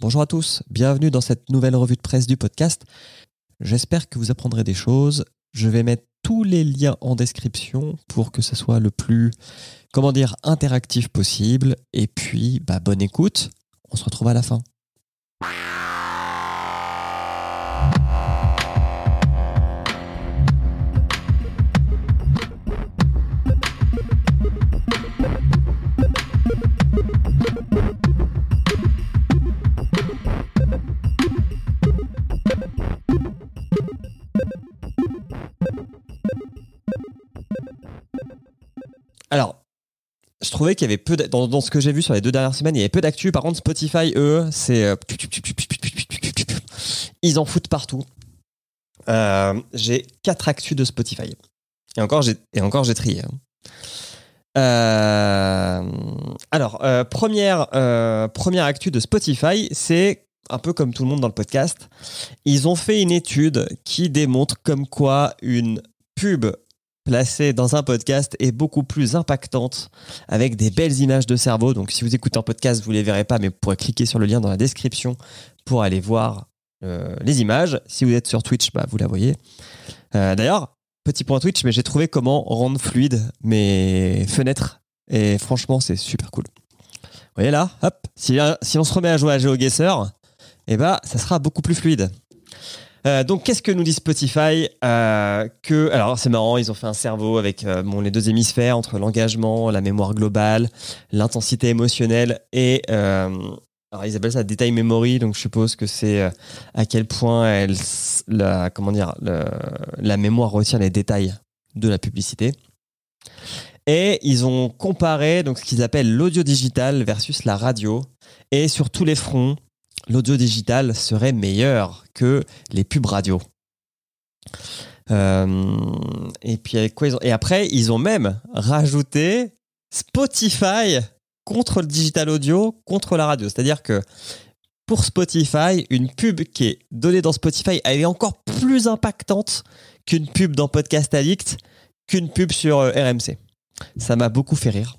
Bonjour à tous, bienvenue dans cette nouvelle revue de presse du podcast. J'espère que vous apprendrez des choses. Je vais mettre tous les liens en description pour que ce soit le plus, comment interactif possible. Et puis, bah, bonne écoute. On se retrouve à la fin. Alors, je trouvais qu'il y avait peu d'- dans, ce que j'ai vu sur les deux dernières semaines, il y avait peu d'actu. Par contre, Spotify, eux, c'est euh, ils en foutent partout. Euh, j'ai quatre actus de Spotify. Et encore, j'ai et encore j'ai trié. hein. Euh, alors, euh, première euh, première actu de Spotify, c'est un peu comme tout le monde dans le podcast. Ils ont fait une étude qui démontre comme quoi une pub placée dans un podcast est beaucoup plus impactante avec des belles images de cerveau. Donc si vous écoutez un podcast, vous les verrez pas, mais vous pourrez cliquer sur le lien dans la description pour aller voir euh, les images. Si vous êtes sur Twitch, bah, vous la voyez. Euh, D'ailleurs, petit point Twitch, mais j'ai trouvé comment rendre fluide mes fenêtres. Et franchement, c'est super cool. Vous voyez là, hop, si, on se remet à jouer à GeoGuessr, eh ben, ça sera beaucoup plus fluide. Euh, donc, qu'est-ce que nous dit Spotify Euh, Que, alors, c'est marrant, ils ont fait un cerveau avec euh, les deux hémisphères entre l'engagement, la mémoire globale, l'intensité émotionnelle et alors ils appellent ça detail memory, donc je suppose que c'est à quel point elle, la, comment dire, la mémoire retient les détails de la publicité. Et ils ont comparé donc ce qu'ils appellent l'audio digital versus la radio. Et sur tous les fronts, l'audio digital serait meilleur que les pubs radio. Euh, et après, ils ont même rajouté Spotify contre le digital audio, contre la radio. C'est-à-dire que pour Spotify, une pub qui est donnée dans Spotify, elle est encore plus impactante qu'une pub dans Podcast Addict, qu'une pub sur euh, RMC. Ça m'a beaucoup fait rire.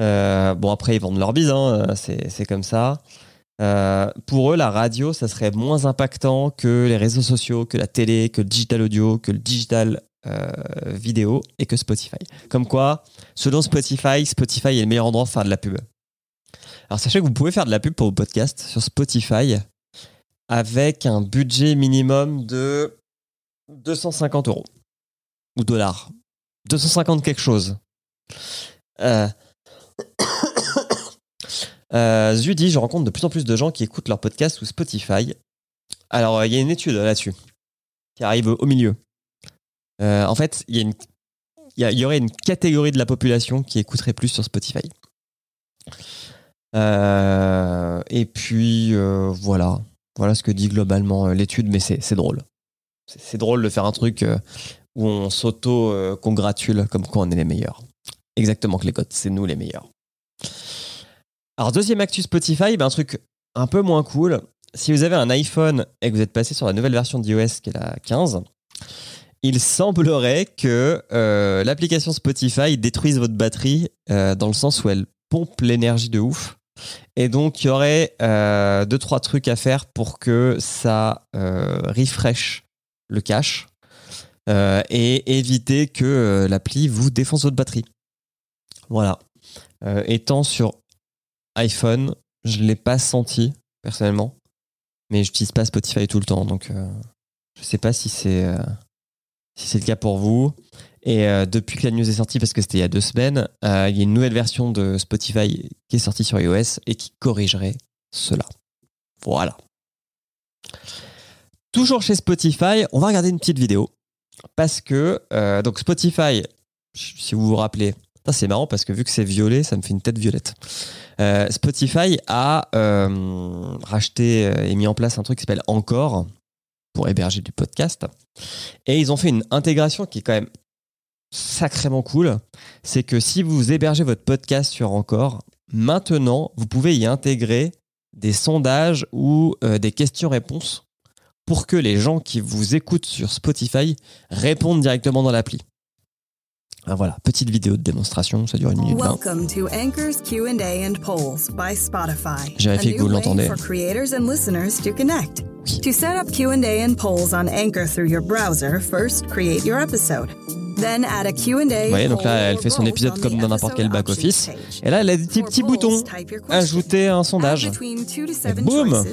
Euh, bon, après, ils vendent leur bise, hein, c'est comme ça. Euh, pour eux, la radio, ça serait moins impactant que les réseaux sociaux, que la télé, que le digital audio, que le digital euh, vidéo et que Spotify. Comme quoi, selon Spotify, Spotify est le meilleur endroit pour faire de la pub. Alors sachez que vous pouvez faire de la pub pour vos podcasts sur Spotify avec un budget minimum de 250 euros ou dollars. 250 quelque chose. Euh... Euh, Zudi, je rencontre de plus en plus de gens qui écoutent leur podcast sous Spotify. Alors, euh, il y a une étude là-dessus qui arrive au milieu. Euh, en fait, il y, aurait une catégorie de la population qui écouterait plus sur Spotify. Euh, et puis, euh, voilà. Voilà ce que dit globalement euh, l'étude, mais c'est drôle. C'est drôle de faire un truc euh, où on s'auto-congratule comme quoi on est les meilleurs. Exactement que les codes, c'est nous les meilleurs. Alors, deuxième actu Spotify, ben, un truc un peu moins cool. Si vous avez un iPhone et que vous êtes passé sur la nouvelle version d'iOS qui est la 15, il semblerait que euh, l'application Spotify détruise votre batterie euh, dans le sens où elle pompe l'énergie de ouf. Et donc, il y aurait euh, deux, trois trucs à faire pour que ça euh, refresh le cache et éviter que l'appli vous défonce votre batterie. Voilà. Étant sur iPhone, je ne l'ai pas senti personnellement, mais j'utilise pas Spotify tout le temps, donc euh, je sais pas si c'est euh, si c'est le cas pour vous. Et euh, depuis que la news est sortie, parce que c'était il y a deux semaines, euh, il y a une nouvelle version de Spotify qui est sortie sur iOS et qui corrigerait cela. Voilà. Toujours chez Spotify, on va regarder une petite vidéo parce que donc Spotify, si vous vous rappelez, c'est marrant parce que vu que c'est violet, ça me fait une tête violette. Euh, Spotify a euh, racheté euh, et mis en place un truc qui s'appelle Encore pour héberger du podcast. Et ils ont fait une intégration qui est quand même sacrément cool. C'est que si vous hébergez votre podcast sur Encore, maintenant, vous pouvez y intégrer des sondages ou des questions-réponses pour que les gens qui vous écoutent sur Spotify répondent directement dans l'appli. Ah, voilà, petite vidéo de démonstration, ça dure une minute. Welcome to Anchor's Q&A and Polls by Spotify. J'ai vérifié que vous l'entendez. For creators and listeners to connect. To set up Q&A and polls on Anchor through your browser, first create your episode. Then add a Q&A. Vous voyez, donc là, elle fait son épisode comme dans n'importe quel options page. Et là, elle a des petits, petits boutons. Ajouter un sondage. seven boum.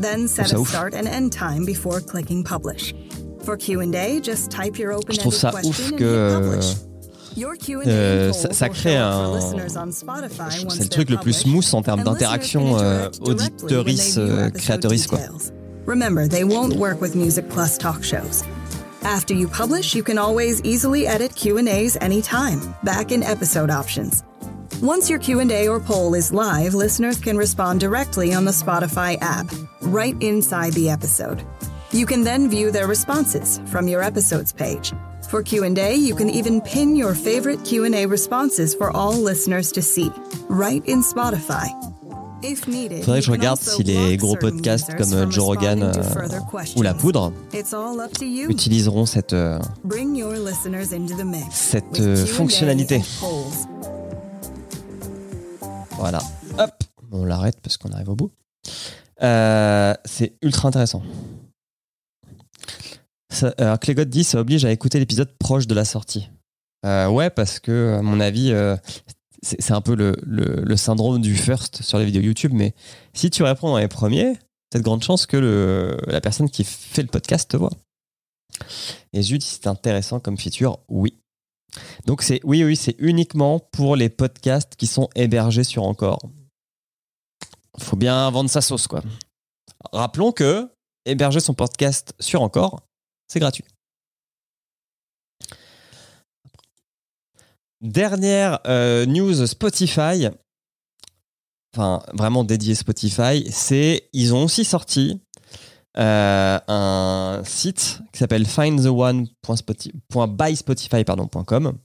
Then set a ouf. start and end time before clicking publish. For Q&A, just type your open Je trouve ça question ouf and que, hit publish. Euh, Your Q&A poll ça- ça crée un- listeners on Spotify once C'est le truc le plus smooth en termes d'interaction euh, interact directly when they auditorice, euh, quoi. Remember, they won't work with Music Plus talk shows. After you publish, you can always easily edit Q&As anytime, back in episode options. Once your Q&A or poll is live, listeners can respond directly on the Spotify app, right inside the episode. You can then view their responses from your episodes page. For Q&A, you can even pin your favorite Q&A responses for all listeners to see, right in Spotify. If needed, Faudrait que je regarde si les gros podcasts comme euh, Joe Rogan euh, ou La. Poudre utiliseront cette, euh, Bring your listeners into the mix cette euh, fonctionnalité. Voilà. Hop, on l'arrête parce qu'on arrive au bout. Euh, c'est ultra intéressant. Ça, alors, Clégot dit ça oblige à écouter l'épisode proche de la sortie. Euh, ouais, parce que, à mon avis, euh, c'est un peu le syndrome du first sur les vidéos YouTube, mais si tu réponds dans les premiers, t'as de grandes chances que le, la personne qui fait le podcast te voit. Et Zut, c'est intéressant comme feature, oui. Donc c'est oui, oui, c'est uniquement pour les podcasts qui sont hébergés sur Encore. Faut bien vendre sa sauce, quoi. Rappelons que héberger son podcast sur Encore, c'est gratuit. Dernière euh, news Spotify, enfin vraiment dédiée Spotify, c'est ils ont aussi sorti euh, un site qui s'appelle findtheone.by.spotify.com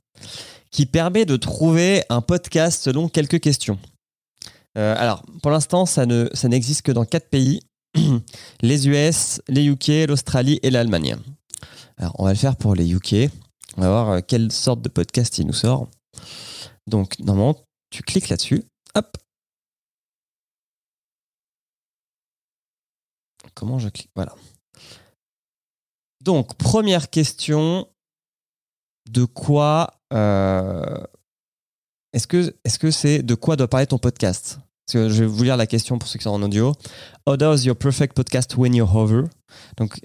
qui permet de trouver un podcast selon quelques questions. Euh, alors, pour l'instant, ça, ne, ça n'existe que dans quatre pays les US, les UK, l'Australie et l'Allemagne. Alors, on va le faire pour les UK. On va voir euh, quelle sorte de podcast il nous sort. Donc, normalement, tu cliques là-dessus. Hop. Comment je clique? Voilà. Donc, première question. De quoi euh, est-ce que est-ce que c'est de quoi doit parler ton podcast? Parce que je vais vous lire la question pour ceux qui sont en audio. How does your perfect podcast when you hover? Donc,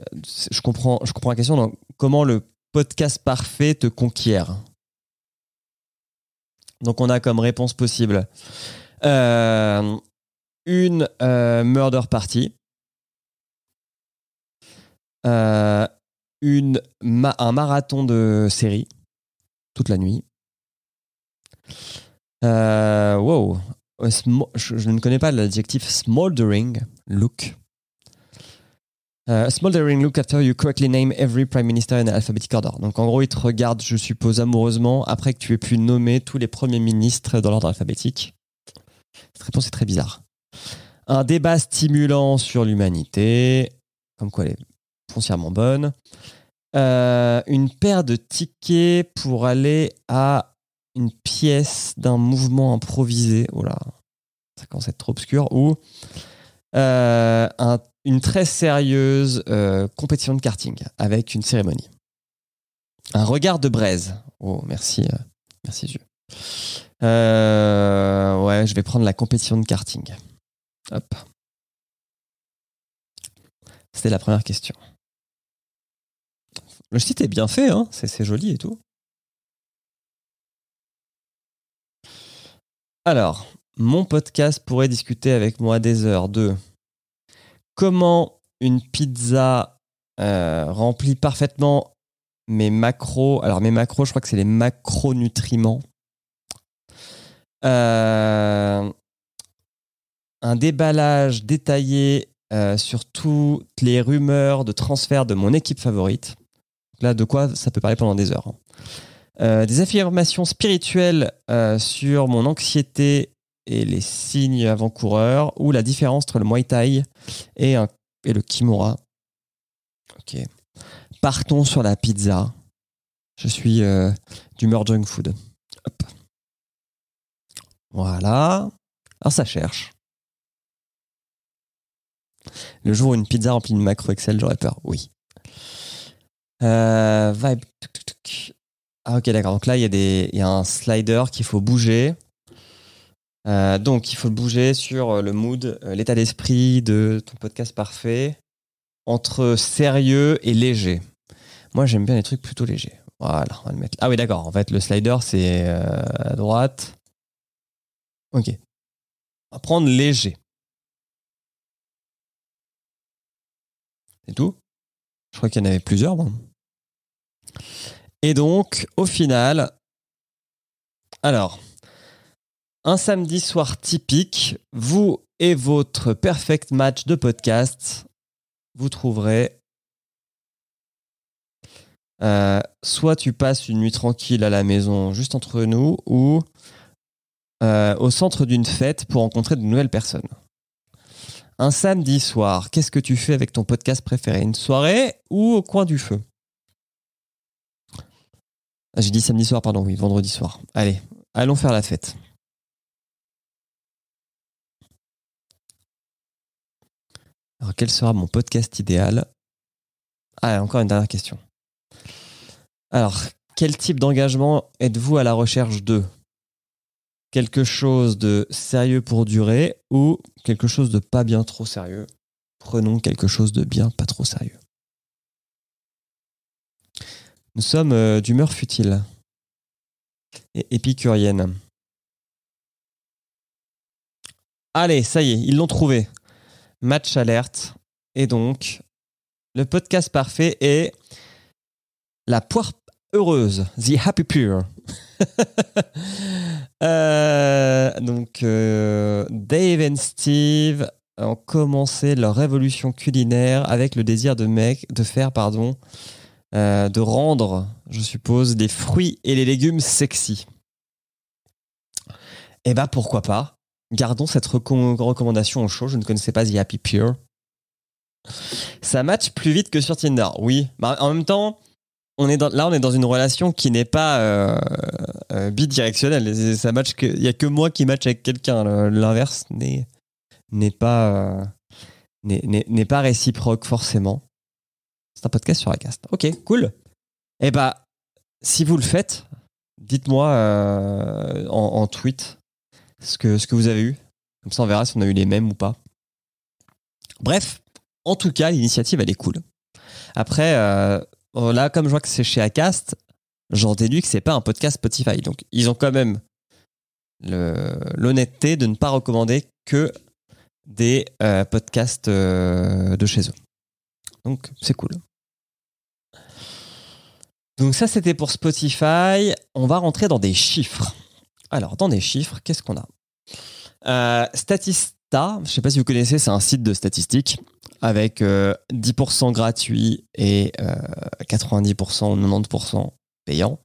je comprends, je comprends la question. Donc, comment le podcast parfait te conquiert? Donc, on a comme réponse possible euh, une euh, murder party, euh, une un marathon de série toute la nuit. Wow. Smo- Je, ne connais pas l'adjectif smoldering look. Euh, smoldering look after you correctly name every prime minister in alphabetic order. Donc en gros, il te regarde, je suppose, amoureusement après que tu aies pu nommer tous les premiers ministres dans l'ordre alphabétique. Cette réponse est très bizarre. Un débat stimulant sur l'humanité, comme quoi elle est foncièrement bonne. Euh, une paire de tickets pour aller à une pièce d'un mouvement improvisé. Oh là, ça commence à être trop obscur. Ou euh, un- une très sérieuse euh, compétition de karting avec une cérémonie. Un regard de braise. Oh, merci, euh, merci Dieu. Ouais, je vais prendre la compétition de karting. Hop. C'était la première question. Le site est bien fait, hein c'est joli et tout. Alors, mon podcast pourrait discuter avec moi des heures de comment une pizza euh, remplit parfaitement mes macros. Alors, mes macros, je crois que c'est les macronutriments. Euh, un déballage détaillé euh, sur toutes les rumeurs de transfert de mon équipe favorite. Là, de quoi ça peut parler pendant des heures. hein. Euh, des affirmations spirituelles euh, sur mon anxiété et les signes avant-coureurs, ou la différence entre le Muay Thai et, le Kimura. Ok. Partons sur la pizza. Je suis euh, d'humeur junk food. Hop. Voilà. Alors ça cherche. Le jour où une pizza remplie de macro Excel, j'aurais peur. Oui. Euh, vibe. Ah ok d'accord. Donc là il y, a des- un slider qu'il faut bouger. Euh, donc il faut le bouger sur euh, le mood, euh, l'état d'esprit de ton podcast parfait, entre sérieux et léger. Moi j'aime bien les trucs plutôt légers. Voilà, on va le mettre. Ah oui d'accord. En fait le slider c'est à droite. Ok. On va prendre léger. C'est tout? Je crois qu'il y en avait plusieurs. Et donc, au final, alors, un samedi soir typique, vous et votre perfect match de podcast, vous trouverez euh, soit tu passes une nuit tranquille à la maison juste entre nous ou euh, au centre d'une fête pour rencontrer de nouvelles personnes. Un samedi soir, qu'est-ce que tu fais avec ton podcast préféré? Une soirée ou au coin du feu? Ah, J'ai dit samedi soir, pardon, oui, vendredi soir. Allez, allons faire la fête. Alors, quel sera mon podcast idéal? Ah, encore une dernière question. Alors, quel type d'engagement êtes-vous à la recherche de? Quelque chose de sérieux pour durer ou quelque chose de pas bien trop sérieux? Prenons quelque chose de bien pas trop sérieux. Nous sommes euh, d'humeur futile et épicurienne. Allez, ça y est, ils l'ont trouvé. Match alerte. Et donc, le podcast parfait est la poire heureuse, The Happy Pure. Euh, donc, euh, Dave et Steve ont commencé leur révolution culinaire avec le désir de, mec, de faire, pardon, euh, de rendre, je suppose, les fruits et les légumes sexy. Eh ben, pourquoi pas? Gardons cette recom- recommandation au chaud. Je ne connaissais pas The Happy Pure. Ça match plus vite que sur Tinder. Oui. Bah, en même temps, on est dans, là, on est dans une relation qui n'est pas euh, euh, bidirectionnelle. Ça il y a que moi qui match avec quelqu'un. L'inverse n'est pas n'est pas réciproque forcément. Un podcast sur Acast. Ok, cool. Eh bah, si vous le faites, dites-moi euh, en, tweet ce que, ce que vous avez eu. Comme ça, on verra si on a eu les mêmes ou pas. Bref, en tout cas, l'initiative, elle est cool. Après, euh, là, comme je vois que c'est chez Acast, j'en déduis que c'est pas un podcast Spotify. Donc, ils ont quand même l'honnêteté de ne pas recommander que des euh, podcasts de chez eux. Donc, c'est cool. Donc, ça, c'était pour Spotify. On va rentrer dans des chiffres. Alors, dans des chiffres, qu'est-ce qu'on a? Euh, Statista, je ne sais pas si vous connaissez, c'est un site de statistiques avec euh, 10% gratuit et euh, 90% ou 90% payant.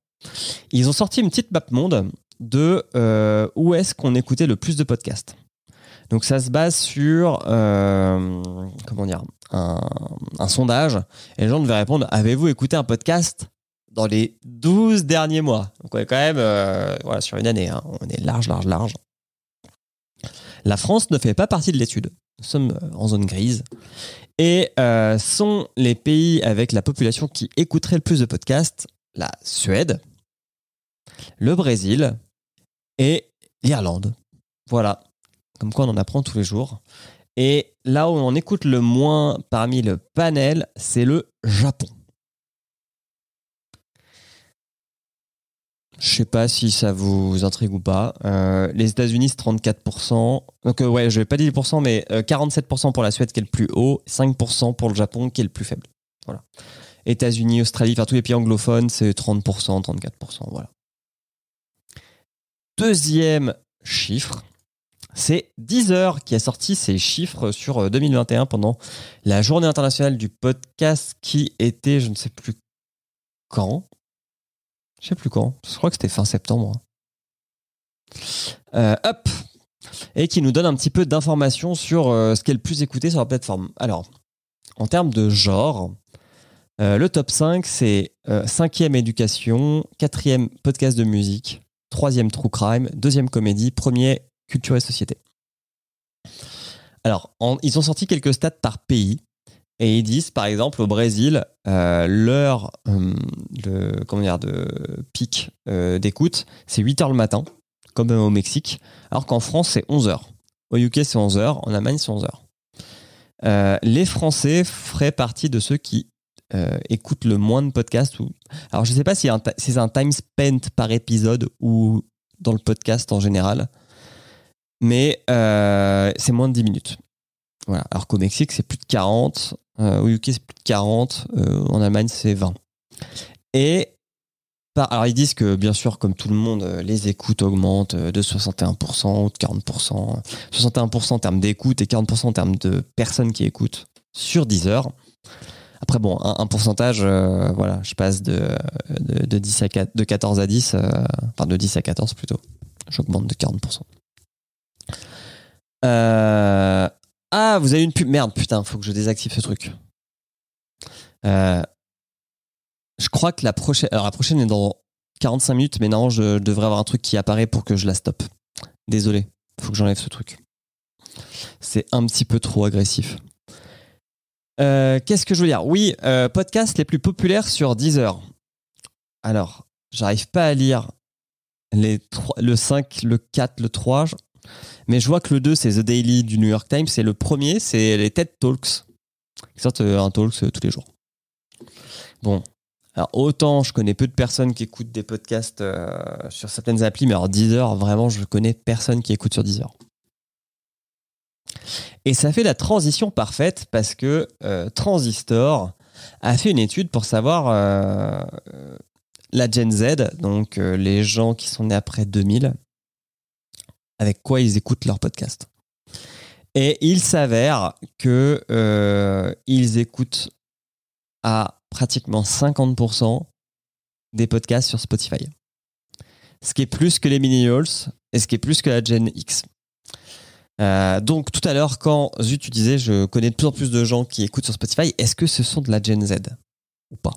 Ils ont sorti une petite map monde de euh, où est-ce qu'on écoutait le plus de podcasts. Donc ça se base sur euh, comment dire un sondage et les gens devaient répondre avez-vous écouté un podcast? Dans les 12 derniers mois Donc on est quand même euh, sur une année, hein. on est large, large, large. La France ne fait pas partie de l'étude. Nous sommes euh, en zone grise. Et euh, sont les pays avec la population qui écouterait le plus de podcasts la Suède, le Brésil et l'Irlande. Voilà. Comme quoi on en apprend tous les jours. Et là où on écoute le moins parmi le panel, c'est le Japon. Je sais pas si ça vous intrigue ou pas. Euh, les États-Unis, c'est 34%. Donc, euh, ouais, je vais pas dire 10%, mais euh, 47% pour la Suède qui est le plus haut, 5% pour le Japon qui est le plus faible. Voilà. États-Unis, Australie, enfin tous les pays anglophones, c'est 30%, 34%. Voilà. Deuxième chiffre, c'est Deezer qui a sorti ses chiffres sur euh, 2021 pendant la journée internationale du podcast qui était, je ne sais plus quand. Je sais plus quand. Je crois que c'était fin septembre. Euh, hop Et qui nous donne un petit peu d'informations sur euh, ce qui est le plus écouté sur la plateforme. Alors, en termes de genre, Euh, le top 5, c'est euh, cinquième éducation, quatrième podcast de musique, troisième true crime, deuxième comédie, premier culture et société. Alors, ils ont sorti quelques stats par pays. Et ils disent, par exemple, au Brésil, euh, l'heure euh, de, comment dire, de pic euh, d'écoute, c'est 8 heures le matin, comme au Mexique, alors qu'en France, c'est 11 heures. Au UK, c'est 11 heures. En Allemagne, c'est 11 heures. Les Français feraient partie de ceux qui écoutent le moins de podcasts. Alors, je ne sais pas si c'est un time spent par épisode ou dans le podcast en général, mais c'est moins de 10 minutes. Voilà. Alors qu'au Mexique, c'est plus de 40. euh, au UK, c'est plus de 40. euh, en Allemagne, c'est 20. Et alors, ils disent que, bien sûr, comme tout le monde, euh, les écoutes augmentent euh, de 61% ou de 40%. 61% en termes d'écoute et 40% en termes de personnes qui écoutent sur 10 heures. Après, bon, un, pourcentage, voilà, je passe de, de, de 10 à 4 de 14 à 10, euh, enfin de 10 à 14 plutôt. J'augmente de 40%. Euh, ah, vous avez une pub. Merde, putain, faut que je désactive ce truc. Euh, je crois que la prochaine. Alors, la prochaine est dans 45 minutes, mais non, je devrais avoir un truc qui apparaît pour que je la stoppe. Désolé, faut que j'enlève ce truc. C'est un petit peu trop agressif. Euh, Qu'est-ce que je veux dire? Oui, euh, podcasts les plus populaires sur Deezer. Alors, j'arrive pas à lire les le 5, le 4, le 3. Mais je vois que le 2, c'est The Daily du New York Times. Et le premier, c'est les TED Talks. Ils sortent euh, un talks euh, tous les jours. Bon. Alors, autant je connais peu de personnes qui écoutent des podcasts euh, sur certaines applis, mais alors Deezer, vraiment, je connais personne qui écoute sur Deezer. Et ça fait la transition parfaite parce que Transistor a fait une étude pour savoir la Gen Z, donc les gens qui sont nés après 2000, avec quoi ils écoutent leur podcast. Et il s'avère que euh, ils écoutent à pratiquement 50% des podcasts sur Spotify. Ce qui est plus que les millennials et ce qui est plus que la Gen X. Euh, donc tout à l'heure, quand Zut, tu disais, je connais de plus en plus de gens qui écoutent sur Spotify, est-ce que ce sont de la Gen Z ou pas?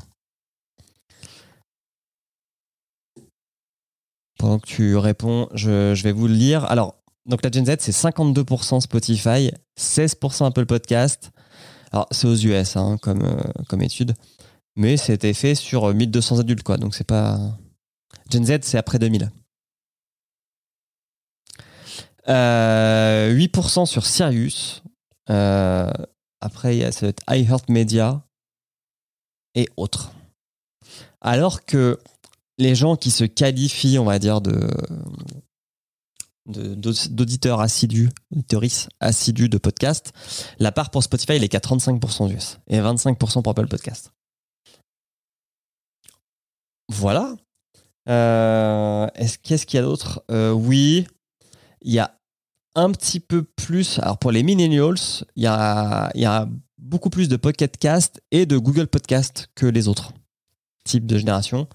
Pendant que tu réponds, je, vais vous le lire. Alors, donc la Gen Z, c'est 52% Spotify, 16% Apple Podcast. Alors, c'est aux US hein, comme, euh, comme étude, mais c'était fait sur euh, 1200 adultes, quoi. Donc, c'est pas. Gen Z, c'est après 2000. Euh, 8% sur Sirius. Euh, après, il y a cette iHeartMedia et autres. Alors que les gens qui se qualifient, on va dire, d'auditeurs assidus, auditorices assidus de podcast, la part pour Spotify, elle est qu'à 35% d'US et 25% pour Apple Podcast. Voilà. Euh, est-ce qu'est-ce qu'il y a d'autre? Euh, Oui, il y a un petit peu plus. Alors pour les millennials, il y a, il y a beaucoup plus de Pocket Cast et de Google Podcast que les autres types de génération.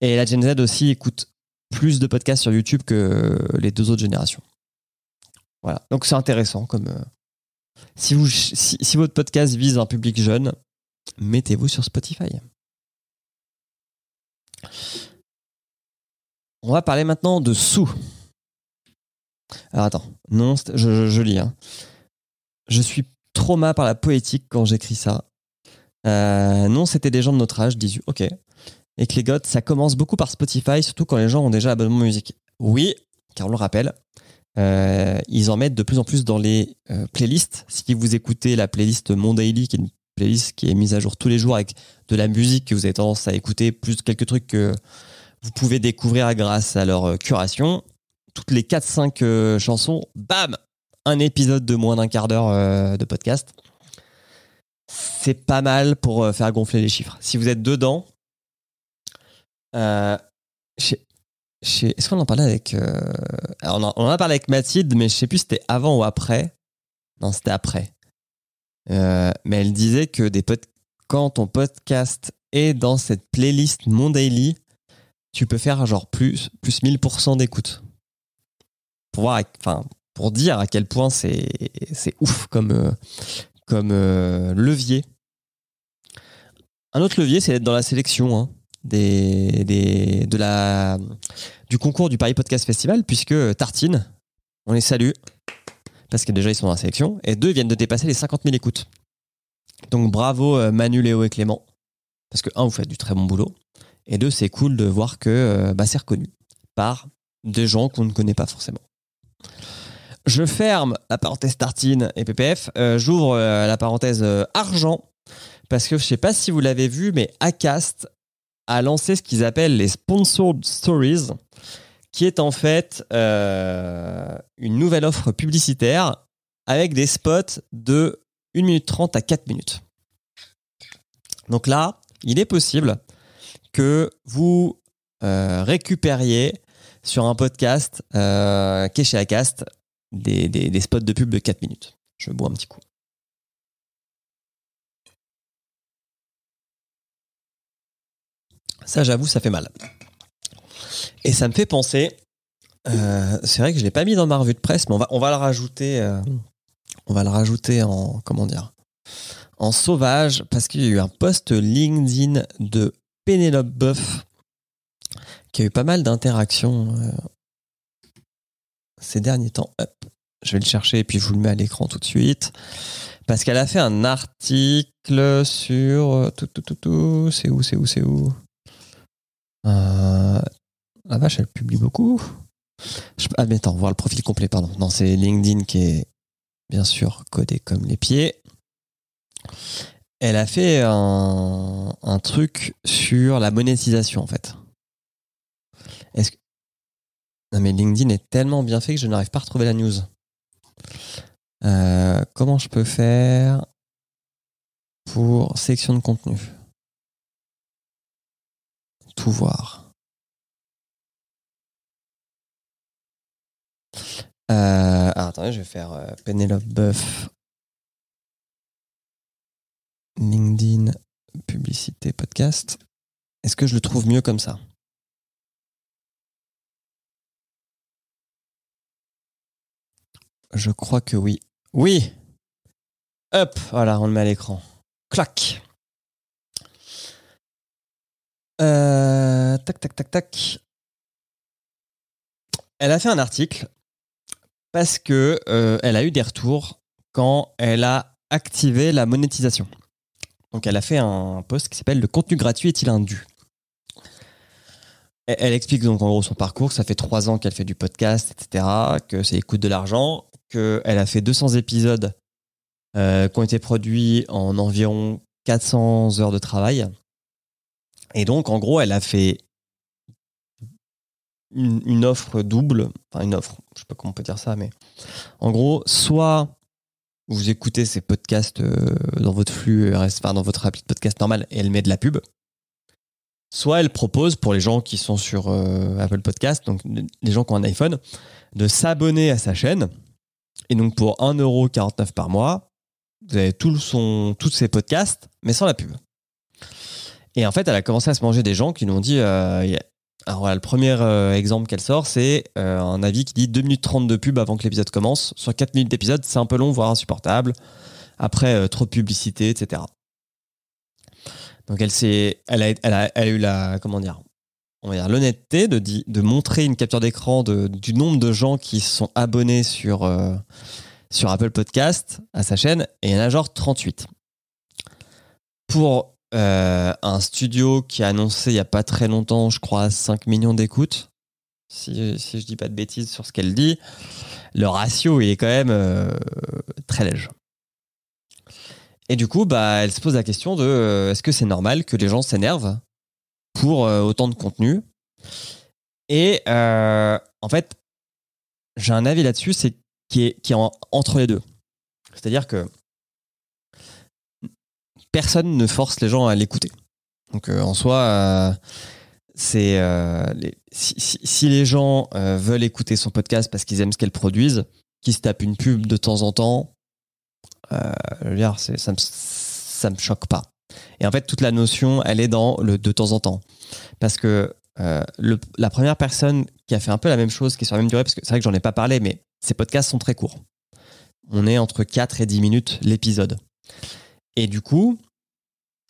Et la Gen Z aussi écoute plus de podcasts sur YouTube que les deux autres générations. Voilà. Donc c'est intéressant comme. euh, si, votre podcast vise un public jeune, mettez-vous sur Spotify. On va parler maintenant de sous. Alors attends, non, je lis. hein. Je suis trauma par la poétique quand j'écris ça. Euh, non, c'était des gens de notre âge, 18. Ok. Et que les goths, ça commence beaucoup par Spotify, surtout quand les gens ont déjà abonnement musique. Oui, car on le rappelle, euh, ils en mettent de plus en plus dans les euh, playlists. Si vous écoutez la playlist Mon Daily, qui est une playlist qui est mise à jour tous les jours avec de la musique que vous avez tendance à écouter, plus quelques trucs que vous pouvez découvrir grâce à leur euh, curation, toutes les 4-5 euh, chansons, bam Un épisode de moins d'un quart d'heure de podcast. C'est pas mal pour faire gonfler les chiffres. Si vous êtes dedans, euh, Est-ce qu'on en parlait avec. euh, on, en, on en a parlé avec Mathilde, mais je sais plus si c'était avant ou après. Non, c'était après. Euh, mais elle disait que des quand ton podcast est dans cette playlist Mon Daily, tu peux faire genre plus, plus 1000% d'écoute. Pour, voir, enfin, pour dire à quel point c'est c'est ouf comme, euh, comme euh, levier. Un autre levier, c'est d'être dans la sélection hein, de la, du concours du Paris Podcast Festival, puisque Tartine, on les salue, parce que déjà ils sont dans la sélection, et deux viennent de dépasser les 50 000 écoutes. Donc bravo euh, Manu, Léo et Clément, parce que un, vous faites du très bon boulot, et deux, c'est cool de voir que euh, bah, c'est reconnu par des gens qu'on ne connaît pas forcément. Je ferme la parenthèse tartine et PPF. Euh, J'ouvre la parenthèse argent parce que je sais pas si vous l'avez vu, mais Acast a lancé ce qu'ils appellent les sponsored stories, qui est en fait euh, une nouvelle offre publicitaire avec des spots de 1 minute 30 à 4 minutes. Donc là, il est possible que vous euh, récupériez sur un podcast euh, qui est chez Acast des, des- des spots de pub de 4 minutes. Je bois un petit coup. Ça, j'avoue, ça fait mal. Et ça me fait penser. euh, c'est vrai que je l'ai pas mis dans ma revue de presse, mais on va, on va le rajouter. euh, on va le rajouter en comment dire en sauvage parce qu'il y a eu un post LinkedIn de Pénélope Boeuf qui a eu pas mal d'interactions euh, ces derniers temps. Hop, je vais le chercher et puis je vous le mets à l'écran tout de suite. Parce qu'elle a fait un article sur. Tout, tout, tout, tout. C'est où, c'est où, c'est où? Euh, La vache, elle publie beaucoup. Ah, mais attends, voir le profil complet, pardon. Non, c'est LinkedIn qui est bien sûr codé comme les pieds. Elle a fait un, truc sur la monétisation, en fait. Est-ce que... Non, mais LinkedIn est tellement bien fait que je n'arrive pas à retrouver la news. Euh, comment je peux faire pour section de contenu? Tout voir. Euh, ah, attendez, je vais faire euh, Penelope Buff. LinkedIn, publicité, podcast. Est-ce que je le trouve mieux comme ça? Je crois que oui. Oui Hop, voilà, on le met à l'écran. Clac Euh, Tac, tac, tac, tac. Elle a fait un article parce que euh, elle a eu des retours quand elle a activé la monétisation. Donc elle a fait un post qui s'appelle Le contenu gratuit est-il un dû? Elle explique donc en gros son parcours, ça fait trois ans qu'elle fait du podcast, etc., que ça coûte de l'argent, qu'elle a fait 200 épisodes euh, qui ont été produits en environ 400 heures de travail. Et donc, en gros, elle a fait une, offre double, enfin une offre, je sais pas comment on peut dire ça, mais en gros, soit vous écoutez ces podcasts euh, dans votre flux enfin dans votre appli de podcast normal et elle met de la pub, soit elle propose pour les gens qui sont sur euh, Apple Podcast, donc les gens qui ont un iPhone, de s'abonner à sa chaîne. Et donc pour 1,49€ par mois, vous avez tout son, tous ses podcasts, mais sans la pub. Et en fait, elle a commencé à se manger des gens qui lui ont dit. euh, alors voilà, le premier euh, exemple qu'elle sort, c'est euh, un avis qui dit 2 minutes 30 de pub avant que l'épisode commence. Sur 4 minutes d'épisode, c'est un peu long, voire insupportable. Après, trop de publicité, etc. Donc elle, elle, a, elle, a, elle a eu la. Comment dire on va dire l'honnêteté de, de montrer une capture d'écran du nombre de gens qui sont abonnés sur, sur Apple Podcast à sa chaîne, et il y en a genre 38. Pour euh, un studio qui a annoncé il n'y a pas très longtemps, je crois, 5 millions d'écoutes, si, si je dis pas de bêtises sur ce qu'elle dit, le ratio il est quand même euh, très léger. Et du coup, bah, elle se pose la question de euh, est-ce que c'est normal que les gens s'énervent pour autant de contenu? Et en fait, j'ai un avis là-dessus, c'est qui est, qui est en- entre les deux. C'est-à-dire que personne ne force les gens à l'écouter. Donc euh, en soi, euh, c'est euh, si, les gens veulent écouter son podcast parce qu'ils aiment ce qu'elle produise, qu'ils se tapent une pub de temps en temps, je veux dire, ça me, ça me choque pas. Et en fait, toute la notion, elle est dans le de temps en temps. Parce que la première personne qui a fait un peu la même chose, qui est sur la même durée, parce que c'est vrai que j'en ai pas parlé, mais ces podcasts sont très courts. On est entre 4 et 10 minutes l'épisode. Et du coup,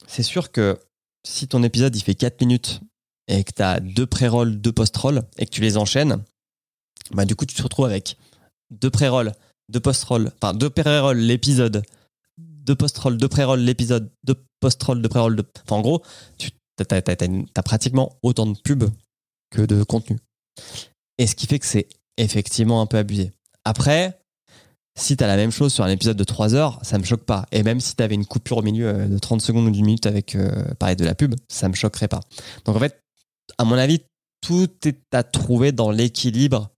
c'est sûr que si ton épisode il fait 4 minutes et que tu as deux pré-rolls, deux post-rolls et que tu les enchaînes, bah du coup tu te retrouves avec deux pré-rolls, deux post-rolls, enfin deux pré-rolls l'épisode, deux post-rolls, deux pré-rolls l'épisode, deux post-rolls, deux pré-rolls, deux... enfin en gros, tu as, pratiquement autant de pubs que de contenu. Et ce qui fait que c'est effectivement un peu abusé. Après, si tu la même chose sur un épisode de 3 heures, ça me choque pas. Et même si tu avais une coupure au milieu euh, de 30 secondes ou d'une minute avec euh, de la pub, ça me choquerait pas. Donc en fait, à mon avis, tout est à trouver dans l'équilibre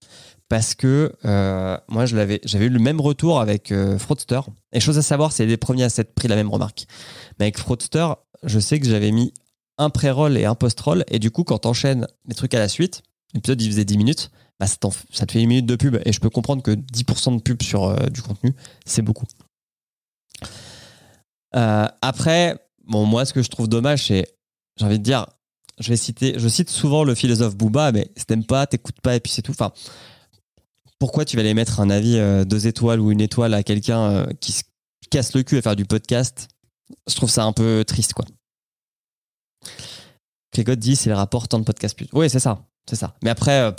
parce que euh, moi j'avais eu le même retour avec Fraudster et chose à savoir c'est les premiers à s'être pris la même remarque mais avec Fraudster je sais que j'avais mis un pré-roll et un post-roll et du coup quand t'enchaînes les trucs à la suite l'épisode il faisait 10 minutes bah, ça, te fait une minute de pub. Et je peux comprendre que 10% de pub sur euh, du contenu, c'est beaucoup. Euh, après, bon, moi, ce que je trouve dommage, c'est, j'ai envie de dire, je vais citer, je cite souvent le philosophe Booba, mais si t'aimes pas, t'écoutes pas, et puis c'est tout. Enfin, pourquoi tu vas aller mettre un avis euh, deux étoiles ou une étoile à quelqu'un qui se casse le cul à faire du podcast? Je trouve ça un peu triste, quoi. Clégot dit c'est le rapport temps de podcast plus. Oui, c'est ça. C'est ça. Mais après,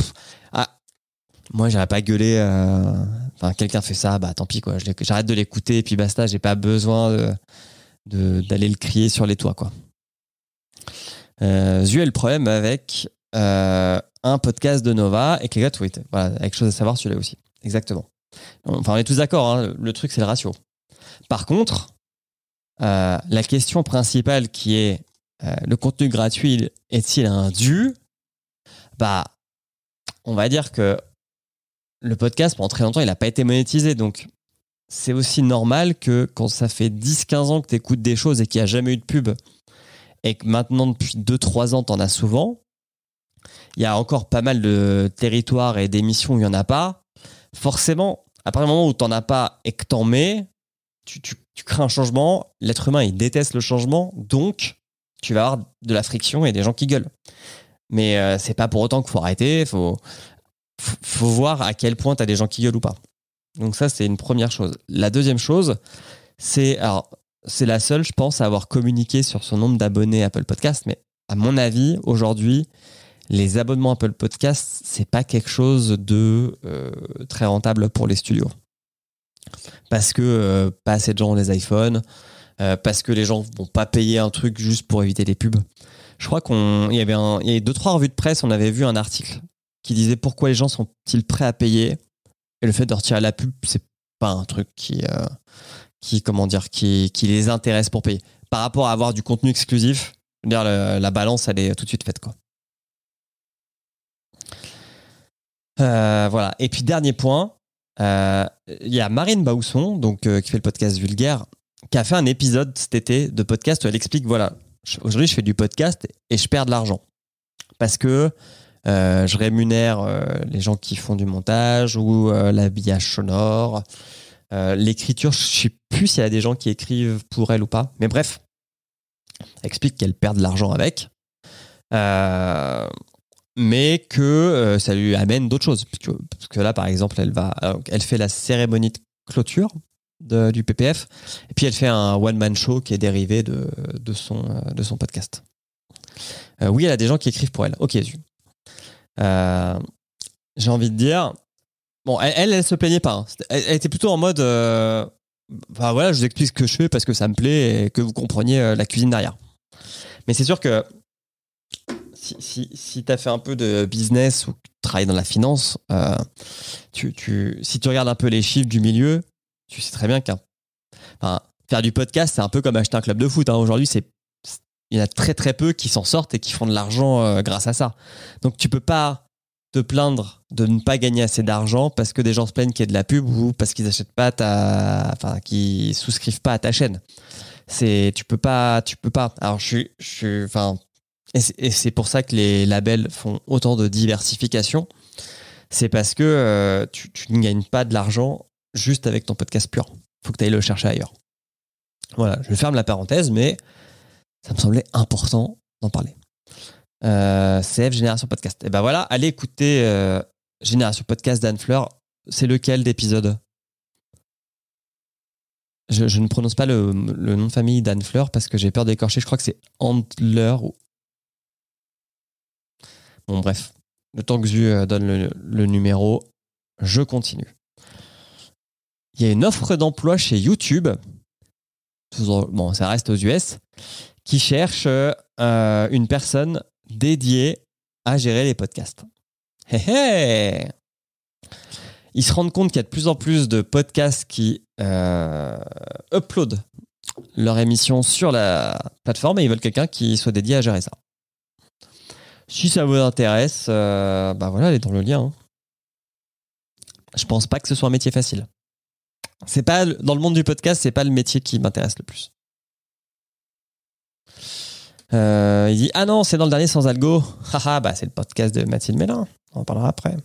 moi, j'aurais pas gueulé. Euh, enfin, quelqu'un fait ça, bah tant pis quoi. J'arrête de l'écouter et puis basta. J'ai pas besoin d'aller le crier sur les toits quoi. Euh, Zu a le problème avec euh, un podcast de Nova et gars tweet. Voilà, avec chose à savoir celui-là aussi. Exactement. Enfin, on est tous d'accord. Hein, le truc, c'est le ratio. Par contre, euh, la question principale qui est le contenu gratuit est-il un dû? Bah, on va dire que le podcast, pendant très longtemps, il n'a pas été monétisé. Donc, c'est aussi normal que quand ça fait 10-15 ans que tu écoutes des choses et qu'il n'y a jamais eu de pub, et que maintenant, depuis 2-3 ans, tu en as souvent, il y a encore pas mal de territoires et d'émissions où il n'y en a pas. Forcément, à partir du moment où tu n'en as pas et que tu en mets, tu, crées un changement. L'être humain, il déteste le changement. Donc, tu vas avoir de la friction et des gens qui gueulent. Mais euh, c'est pas pour autant qu'il faut arrêter. Faut voir à quel point tu as des gens qui gueulent ou pas. Donc ça, c'est une première chose. La deuxième chose, c'est alors c'est la seule, je pense, à avoir communiqué sur son nombre d'abonnés Apple Podcast. Mais à mon avis, aujourd'hui, les abonnements Apple Podcast, c'est pas quelque chose de euh, très rentable pour les studios. Parce que euh, pas assez de gens ont les iPhones, euh, parce que les gens vont pas payer un truc juste pour éviter les pubs. Je crois qu'on y avait un, il y avait deux trois revues de presse, on avait vu un article qui disait pourquoi les gens sont-ils prêts à payer. Et le fait de retirer la pub c'est pas un truc qui euh, qui comment dire qui, qui les intéresse pour payer. Par rapport à avoir du contenu exclusif dire la balance elle est tout de suite faite quoi. Euh, voilà. Et puis dernier point euh, il y a Marine Bausson donc qui fait le podcast vulgaire qui a fait un épisode cet été de podcast où elle explique voilà aujourd'hui je fais du podcast et je perds de l'argent. Parce que euh, je rémunère euh, les gens qui font du montage ou euh, l'habillage sonore. L'écriture, je ne sais plus s'il y a des gens qui écrivent pour elle ou pas. Mais bref, explique qu'elle perd de l'argent avec. mais que ça lui amène d'autres choses. Parce que, là, par exemple, elle, va, elle fait la cérémonie de clôture du PPF. Et puis elle fait un one-man show qui est dérivé de, son, podcast. oui, elle a des gens qui écrivent pour elle. Ok, euh, j'ai envie de dire. Bon, elle, elle, se plaignait pas. Hein. Elle, était plutôt en mode. Euh, voilà, je vous explique ce que je fais parce que ça me plaît et que vous compreniez euh, la cuisine derrière. Mais c'est sûr que si, si, si tu as fait un peu de business ou tu travailles dans la finance, tu, tu, si tu regardes un peu les chiffres du milieu, tu sais très bien qu'un. Faire du podcast, c'est un peu comme acheter un club de foot. Hein. Aujourd'hui, c'est il y en a très très peu qui s'en sortent et qui font de l'argent euh, grâce à ça. Donc tu peux pas te plaindre de ne pas gagner assez d'argent parce que des gens se plaignent qu'il y ait de la pub ou parce qu'ils achètent pas ta, enfin, qu'ils souscrivent pas à ta chaîne. C'est, tu peux pas, tu peux pas. Alors je je enfin, et c'est pour ça que les labels font autant de diversification. C'est parce que euh, tu, tu, ne gagnes pas de l'argent juste avec ton podcast pur. Faut que tu ailles le chercher ailleurs. Voilà, je ferme la parenthèse, mais ça me semblait important d'en parler. Euh, CF Génération Podcast. Et ben voilà, allez écouter euh, Génération Podcast d'Anne Fleur. C'est lequel d'épisode? Je, ne prononce pas le, nom de famille d'Anne Fleur parce que j'ai peur d'écorcher. Je crois que c'est Andler. Ou... Bon, bref. Le temps que Zu euh, donne le, numéro, je continue. Il y a une offre d'emploi chez YouTube. Bon, ça reste aux US. Qui cherche euh, une personne dédiée à gérer les podcasts. Ils se rendent compte qu'il y a de plus en plus de podcasts qui euh, uploadent leur émission sur la plateforme et ils veulent quelqu'un qui soit dédié à gérer ça. Si ça vous intéresse, euh, bah voilà, elle est dans le lien. hein. Je pense pas que ce soit un métier facile. C'est pas dans le monde du podcast, c'est pas le métier qui m'intéresse le plus. Euh, il dit ah non c'est dans le dernier sans algo. Haha bah c'est le podcast de Mathilde Mélin. On en parlera après.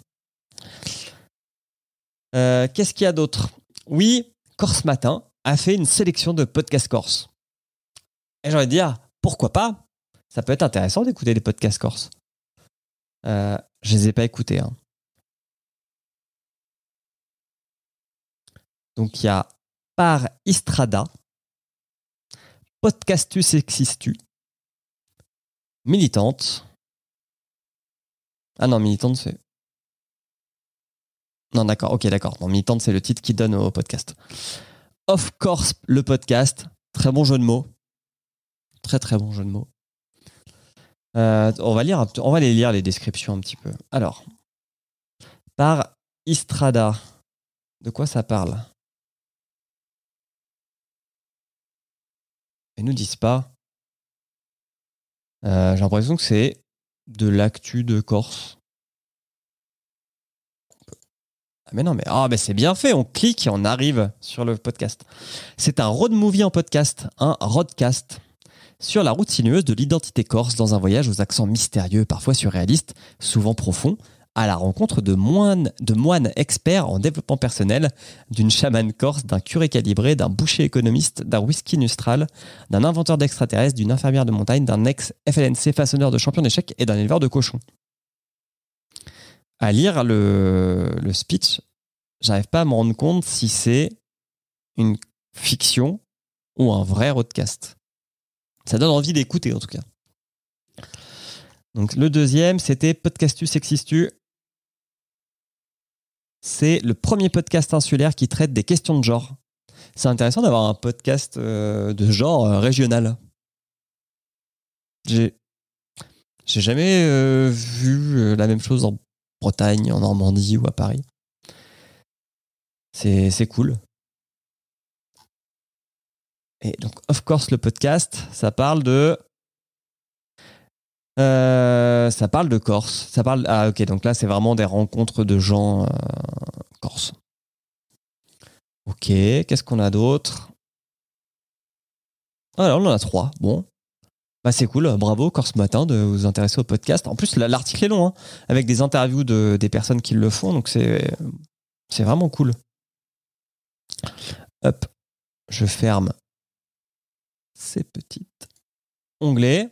Euh, Qu'est-ce qu'il y a d'autre? Oui, Corse Matin a fait une sélection de podcasts corse. Et j'ai envie de dire pourquoi pas? Ça peut être intéressant d'écouter des podcasts corse. Euh, je les ai pas écoutés. hein. Donc il y a Par Istrada, Podcastus Existu, Militante. Ah non, Militante, c'est. Non, d'accord, ok, d'accord. Non, Militante, c'est le titre qui donne au podcast. Of course, le podcast. Très bon jeu de mots. Très, très bon jeu de mots. Euh, on, va lire, on va les lire les descriptions un petit peu. Alors, par Istrada. De quoi ça parle? Ils nous disent pas. Euh, J'ai l'impression que c'est de l'actu de Corse. Ah mais non, ah, mais c'est bien fait, on clique et on arrive sur le podcast. C'est un road movie en podcast, un roadcast, sur la route sinueuse de l'identité corse dans un voyage aux accents mystérieux, parfois surréalistes, souvent profonds, à la rencontre de moines, de moines experts en développement personnel, d'une chamane corse, d'un curé calibré, d'un boucher économiste, d'un whisky nustral, d'un inventeur d'extraterrestres, d'une infirmière de montagne, d'un ex-FLNC façonneur de champion d'échecs et d'un éleveur de cochons. À lire le, speech, j'arrive pas à me rendre compte si c'est une fiction ou un vrai podcast. Ça donne envie d'écouter en tout cas. Donc le deuxième, c'était Podcastus Existu. C'est le premier podcast insulaire qui traite des questions de genre. C'est intéressant d'avoir un podcast euh, de genre euh, régional. J'ai jamais euh, vu la même chose en Bretagne, en Normandie ou à Paris. C'est cool. Et donc, of course, le podcast, ça parle de. Euh, ça parle de Corse. Ça parle. Ah, ok, donc là, c'est vraiment des rencontres de gens euh, corse. Ok, qu'est-ce qu'on a d'autre? Ah, on en a trois. Bon. Bah, c'est cool. Bravo, Corse Matin, de vous intéresser au podcast. En plus, la- l'article est long, hein, avec des interviews de, des personnes qui le font, donc c'est c'est vraiment cool. Hop, je ferme ces petites onglets.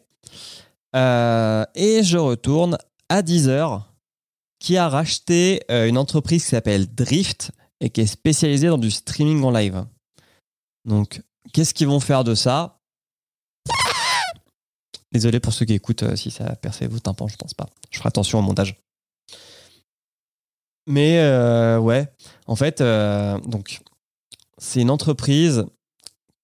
Euh, et je retourne à Deezer, qui a racheté euh, une entreprise qui s'appelle Drift et qui est spécialisée dans du streaming en live. Donc, qu'est-ce qu'ils vont faire de ça? Désolé pour ceux qui écoutent, euh, si ça percé vos tympans, je pense pas. Je ferai attention au montage. Mais ouais, en fait, donc c'est une entreprise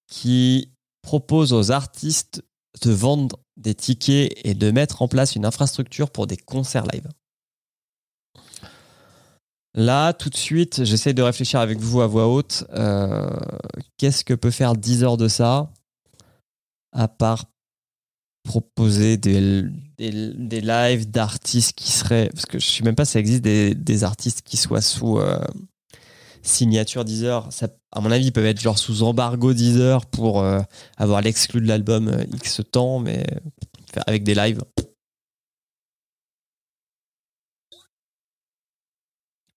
qui propose aux artistes de vendre des tickets et de mettre en place une infrastructure pour des concerts live. Là, tout de suite, j'essaie de réfléchir avec vous à voix haute. euh, Qu'est-ce que peut faire 10 heures de ça à part proposer des, des, lives d'artistes qui seraient. Parce que je ne sais même pas si ça existe des, artistes qui soient sous euh, signature Deezer. Ça, à mon avis, ils peuvent être genre sous embargo Deezer pour euh, avoir l'exclu de l'album euh, X temps, mais faire avec des lives.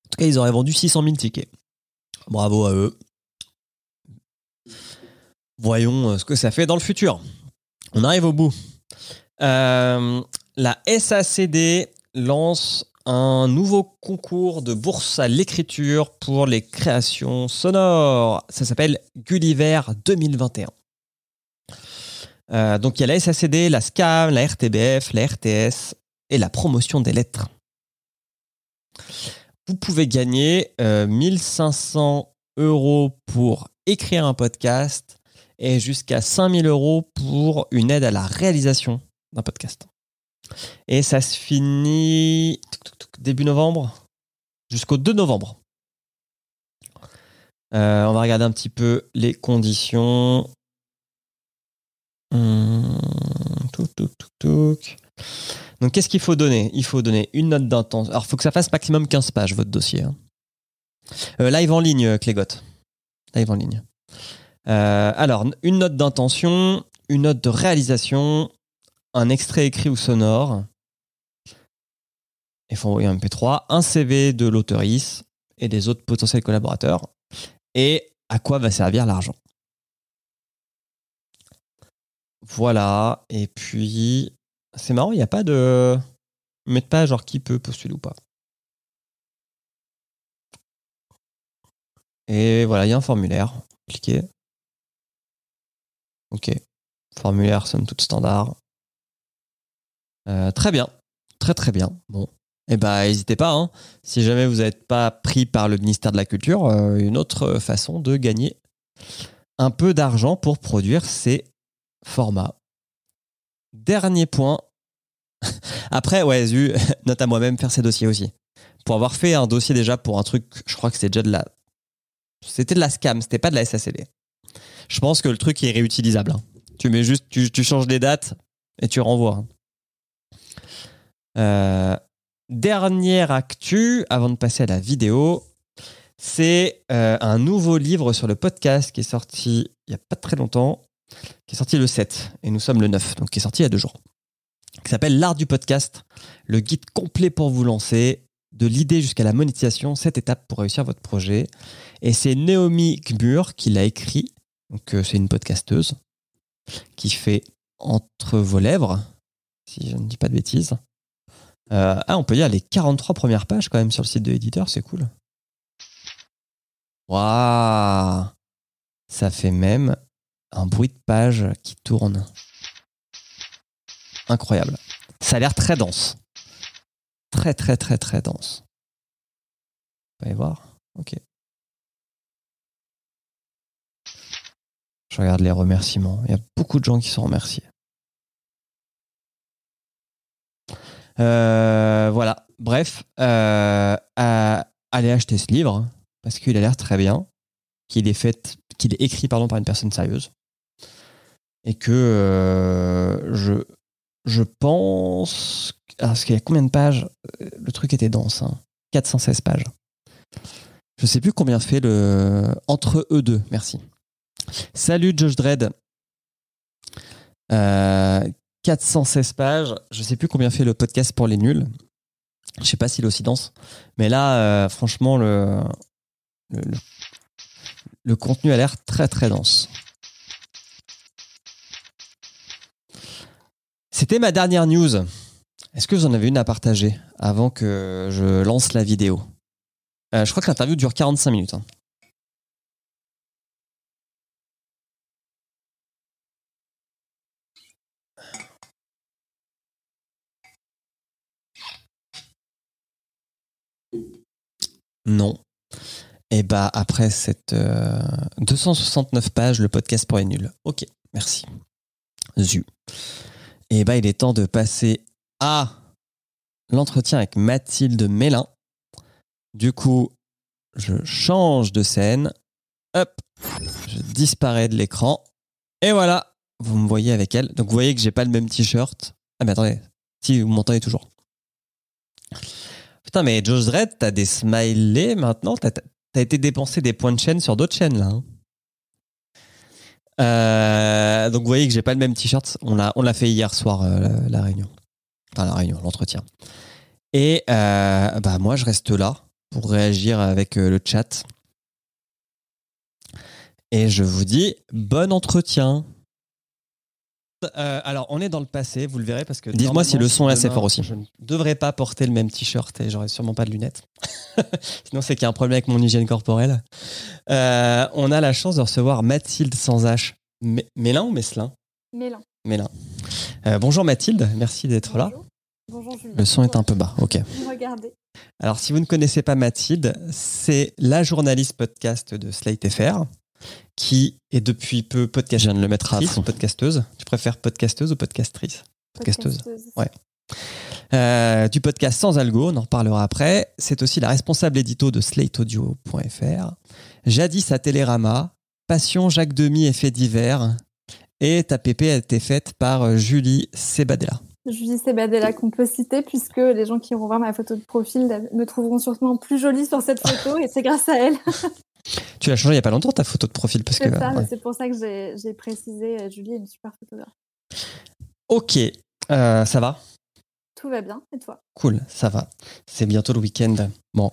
En tout cas, ils auraient vendu 600 000 tickets. Bravo à eux. Voyons euh, ce que ça fait dans le futur. On arrive au bout. Euh, la SACD lance un nouveau concours de bourse à l'écriture pour les créations sonores. Ça s'appelle Gulliver 2021. Euh, donc il y a la SACD, la SCAM, la RTBF, la RTS et la promotion des lettres. Vous pouvez gagner 1500 euros pour écrire un podcast et jusqu'à 5000 euros pour une aide à la réalisation d'un podcast. Et ça se finit début novembre jusqu'au 2 novembre. Euh, on va regarder un petit peu les conditions. Hum, Donc, qu'est-ce qu'il faut donner? Il faut donner une note d'intention. Alors, il faut que ça fasse maximum 15 pages, votre dossier. Hein. Euh, live en ligne, Clégotte. Live en ligne. Euh, alors, une note d'intention, une note de réalisation, un extrait écrit ou sonore. Il faut envoyer un MP3, un CV de l'auteurice et des autres potentiels collaborateurs. Et à quoi va servir l'argent? Voilà. Et puis, c'est marrant, il n'y a pas de. Mettre pas genre qui peut postuler ou pas. Et voilà, il y a un formulaire. Cliquez. Ok. Formulaire somme toute standard. Euh, très bien. Très très bien. Bon. Eh ben, n'hésitez pas. Hein. Si jamais vous n'êtes pas pris par le ministère de la Culture, euh, une autre façon de gagner un peu d'argent pour produire ces formats. Dernier point. Après, ouais, Zu, note à moi-même faire ces dossiers aussi. Pour avoir fait un dossier déjà pour un truc, je crois que c'est déjà de la. C'était de la scam, c'était pas de la SACD. Je pense que le truc est réutilisable. Hein. Tu mets juste, tu, changes les dates et tu renvoies. Hein. Euh, dernière actu, avant de passer à la vidéo, c'est euh, un nouveau livre sur le podcast qui est sorti il n'y a pas très longtemps, qui est sorti le 7, et nous sommes le 9, donc qui est sorti il y a deux jours, qui s'appelle L'art du podcast, le guide complet pour vous lancer, de l'idée jusqu'à la monétisation, 7 étapes pour réussir votre projet. Et c'est Naomi Gmur qui l'a écrit, donc euh, c'est une podcasteuse, qui fait Entre vos lèvres, si je ne dis pas de bêtises. Euh, ah, on peut lire les 43 premières pages quand même sur le site de l'éditeur, c'est cool. Waouh Ça fait même un bruit de page qui tourne. Incroyable. Ça a l'air très dense. Très, très, très, très dense. Vous allez voir Ok. Je regarde les remerciements. Il y a beaucoup de gens qui sont remerciés. Voilà. Bref, euh, allez acheter ce livre parce qu'il a l'air très bien, qu'il est écrit pardon par une personne sérieuse et que euh, je je pense parce qu'il y a combien de pages Le truc était dense, 416 hein. pages. Je sais plus combien fait le entre eux deux. Merci. Salut Josh Dredd. 416 pages. Je sais plus combien fait le podcast pour les nuls. Je sais pas s'il est aussi dense. Mais là, euh, franchement, le, le, contenu a l'air très très dense. C'était ma dernière news. Est-ce que vous en avez une à partager avant que je lance la vidéo? Euh, Je crois que l'interview dure 45 minutes. Hein. Non. Et bah après cette 269 euh, pages, le podcast pour les nuls. Ok, merci. Zu. Et bah il est temps de passer à l'entretien avec Mathilde Mélin. Du coup, je change de scène. Hop, je disparais de l'écran. Et voilà, vous me voyez avec elle. Donc vous voyez que j'ai pas le même t-shirt. Ah mais attendez, si vous m'entendez toujours. Putain, mais Josh Dredd, t'as des smileys maintenant? T'as as été dépenser des points de chaîne sur d'autres chaînes là. Hein. Euh, donc vous voyez que j'ai pas le même t-shirt. On l'a, on fait hier soir euh, la réunion, enfin la réunion, l'entretien. Et euh, bah moi je reste là pour réagir avec le chat. Et je vous dis bon entretien. Euh, alors, on est dans le passé, vous le verrez parce que. Dites-moi si le son est assez fort aussi. Je ne devrais pas porter le même t-shirt et j'aurai sûrement pas de lunettes. Sinon, c'est qu'il y a un problème avec mon hygiène corporelle. Euh, on a la chance de recevoir Mathilde sans H. M- Mélin ou Messelin? Mélan. Mélin. Euh, bonjour Mathilde, merci d'être là. Bonjour. Bonjour Julien. Le son est un peu bas. Ok. Regardez. Alors, si vous ne connaissez pas Mathilde, c'est la journaliste podcast de Slate FR qui est depuis peu podcast. Je viens de le mettre à fond. podcasteuse. Tu préfères podcasteuse ou podcastrice? Podcasteuse. Podcasteuse. Ouais. Euh, du podcast Sans Algo, on en reparlera après. C'est aussi la responsable édito de slateaudio.fr. Jadis à Télérama, Passion Jacques Demy et Faits divers. Et ta PP a été faite par euh, Julie Sebadella. Julie Sebadella qu'on peut citer puisque les gens qui vont voir ma photo de profil me trouveront sûrement plus jolie sur cette photo et c'est grâce à elle. Tu l'as changé il n'y a pas longtemps ta photo de profil parce que. C'est ça, ouais. c'est pour ça que j'ai précisé euh, Julie est une super photographe. Ok, Euh, ça va? Tout va bien et toi? Cool, ça va. C'est bientôt le week-end. Bon.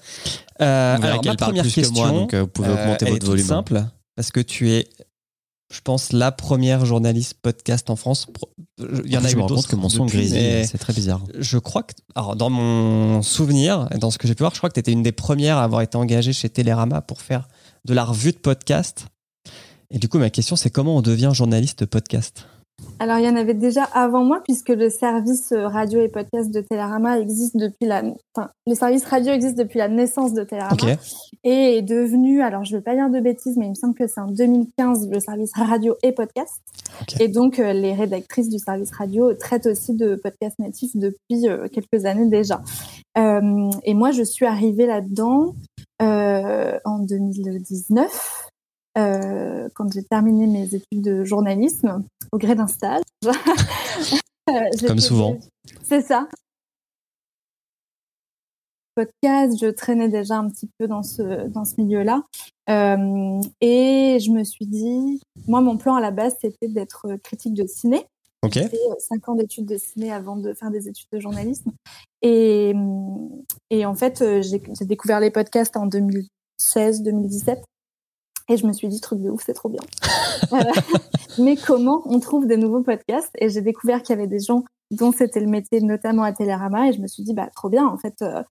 Euh, alors, qu'elle ma première plus que question, moi, donc, vous pouvez augmenter elle votre est volume. simple, parce que tu es, je pense, la première journaliste podcast en France. Il y en a je eu me rends compte d'autres que mon son mais C'est très bizarre. Je crois que, alors, dans mon souvenir, et dans ce que j'ai pu voir, je crois que tu étais une des premières à avoir été engagée chez Télérama pour faire de la revue de podcast. Et du coup, ma question, c'est comment on devient journaliste podcast? Alors il y en avait déjà avant moi puisque le service euh, radio et podcast de Télérama existe depuis la enfin le service radio existe depuis la naissance de Télérama. Et est devenu, alors je ne veux pas dire de bêtises, mais il me semble que c'est en 2015 le service radio et podcast. Et donc euh, les rédactrices du service radio traitent aussi de podcasts natifs depuis euh, quelques années déjà. Euh, et moi, je suis arrivée là-dedans en 2019. euh, quand j'ai terminé mes études de journalisme au gré d'un stage. Euh, Comme souvent. C'est ça podcast, je traînais déjà un petit peu dans ce, dans ce milieu-là. Euh, et je me suis dit, moi, mon plan à la base, c'était d'être critique de ciné. Ok. J'ai fait euh, cinq ans d'études de ciné avant de faire des études de journalisme. Et, et en fait, euh, j'ai découvert les podcasts en 2016-2017. Et je me suis dit, truc de ouf, c'est trop bien. Euh, mais comment on trouve des nouveaux podcasts? Et j'ai découvert qu'il y avait des gens dont c'était le métier, notamment à Télérama. Et je me suis dit, bah, trop bien, en fait, euh,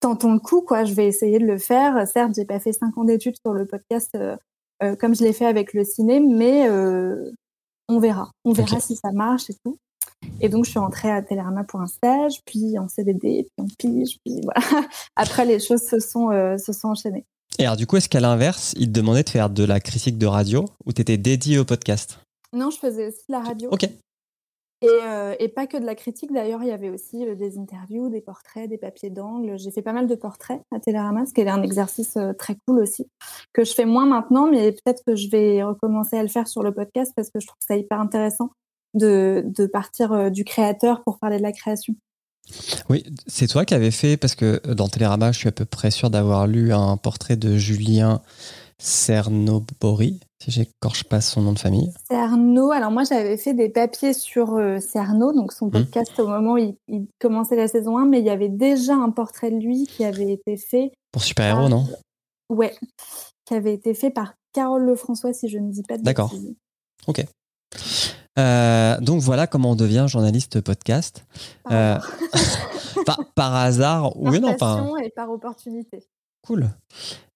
tentons le coup, quoi. Je vais essayer de le faire. Certes, j'ai pas fait cinq ans d'études sur le podcast euh, euh, comme je l'ai fait avec le ciné, mais euh, on verra. On verra si ça marche et tout. Et donc, je suis entrée à Télérama pour un stage, puis en CDD, puis en pige, puis voilà. Après, les choses se sont, euh, se sont enchaînées. Et alors, du coup, est-ce qu'à l'inverse, ils te demandaient de faire de la critique de radio ou tu étais dédié au podcast? Non, je faisais aussi de la radio. Ok. Et, euh, et pas que de la critique, d'ailleurs, il y avait aussi euh, des interviews, des portraits, des papiers d'angle. J'ai fait pas mal de portraits à Télérama, ce qui est un exercice euh, très cool aussi, que je fais moins maintenant, mais peut-être que je vais recommencer à le faire sur le podcast parce que je trouve ça hyper intéressant de, partir du créateur pour parler de la création. Oui, c'est toi qui avais fait, parce que dans Télérama, je suis à peu près sûr d'avoir lu un portrait de Julien Cernobori, si j'écorche pas son nom de famille. Cerno, alors moi j'avais fait des papiers sur euh, Cerno, donc son podcast au moment où il, il commençait la saison 1, mais il y avait déjà un portrait de lui qui avait été fait Pour super-héros, Ah, non? Ouais, qui avait été fait par Carole Lefrançois, si je ne dis pas de D'accord. bêtises. Euh, donc voilà comment on devient journaliste podcast. Par, Euh, par, par hasard, par oui, non, passion et par opportunité. Cool.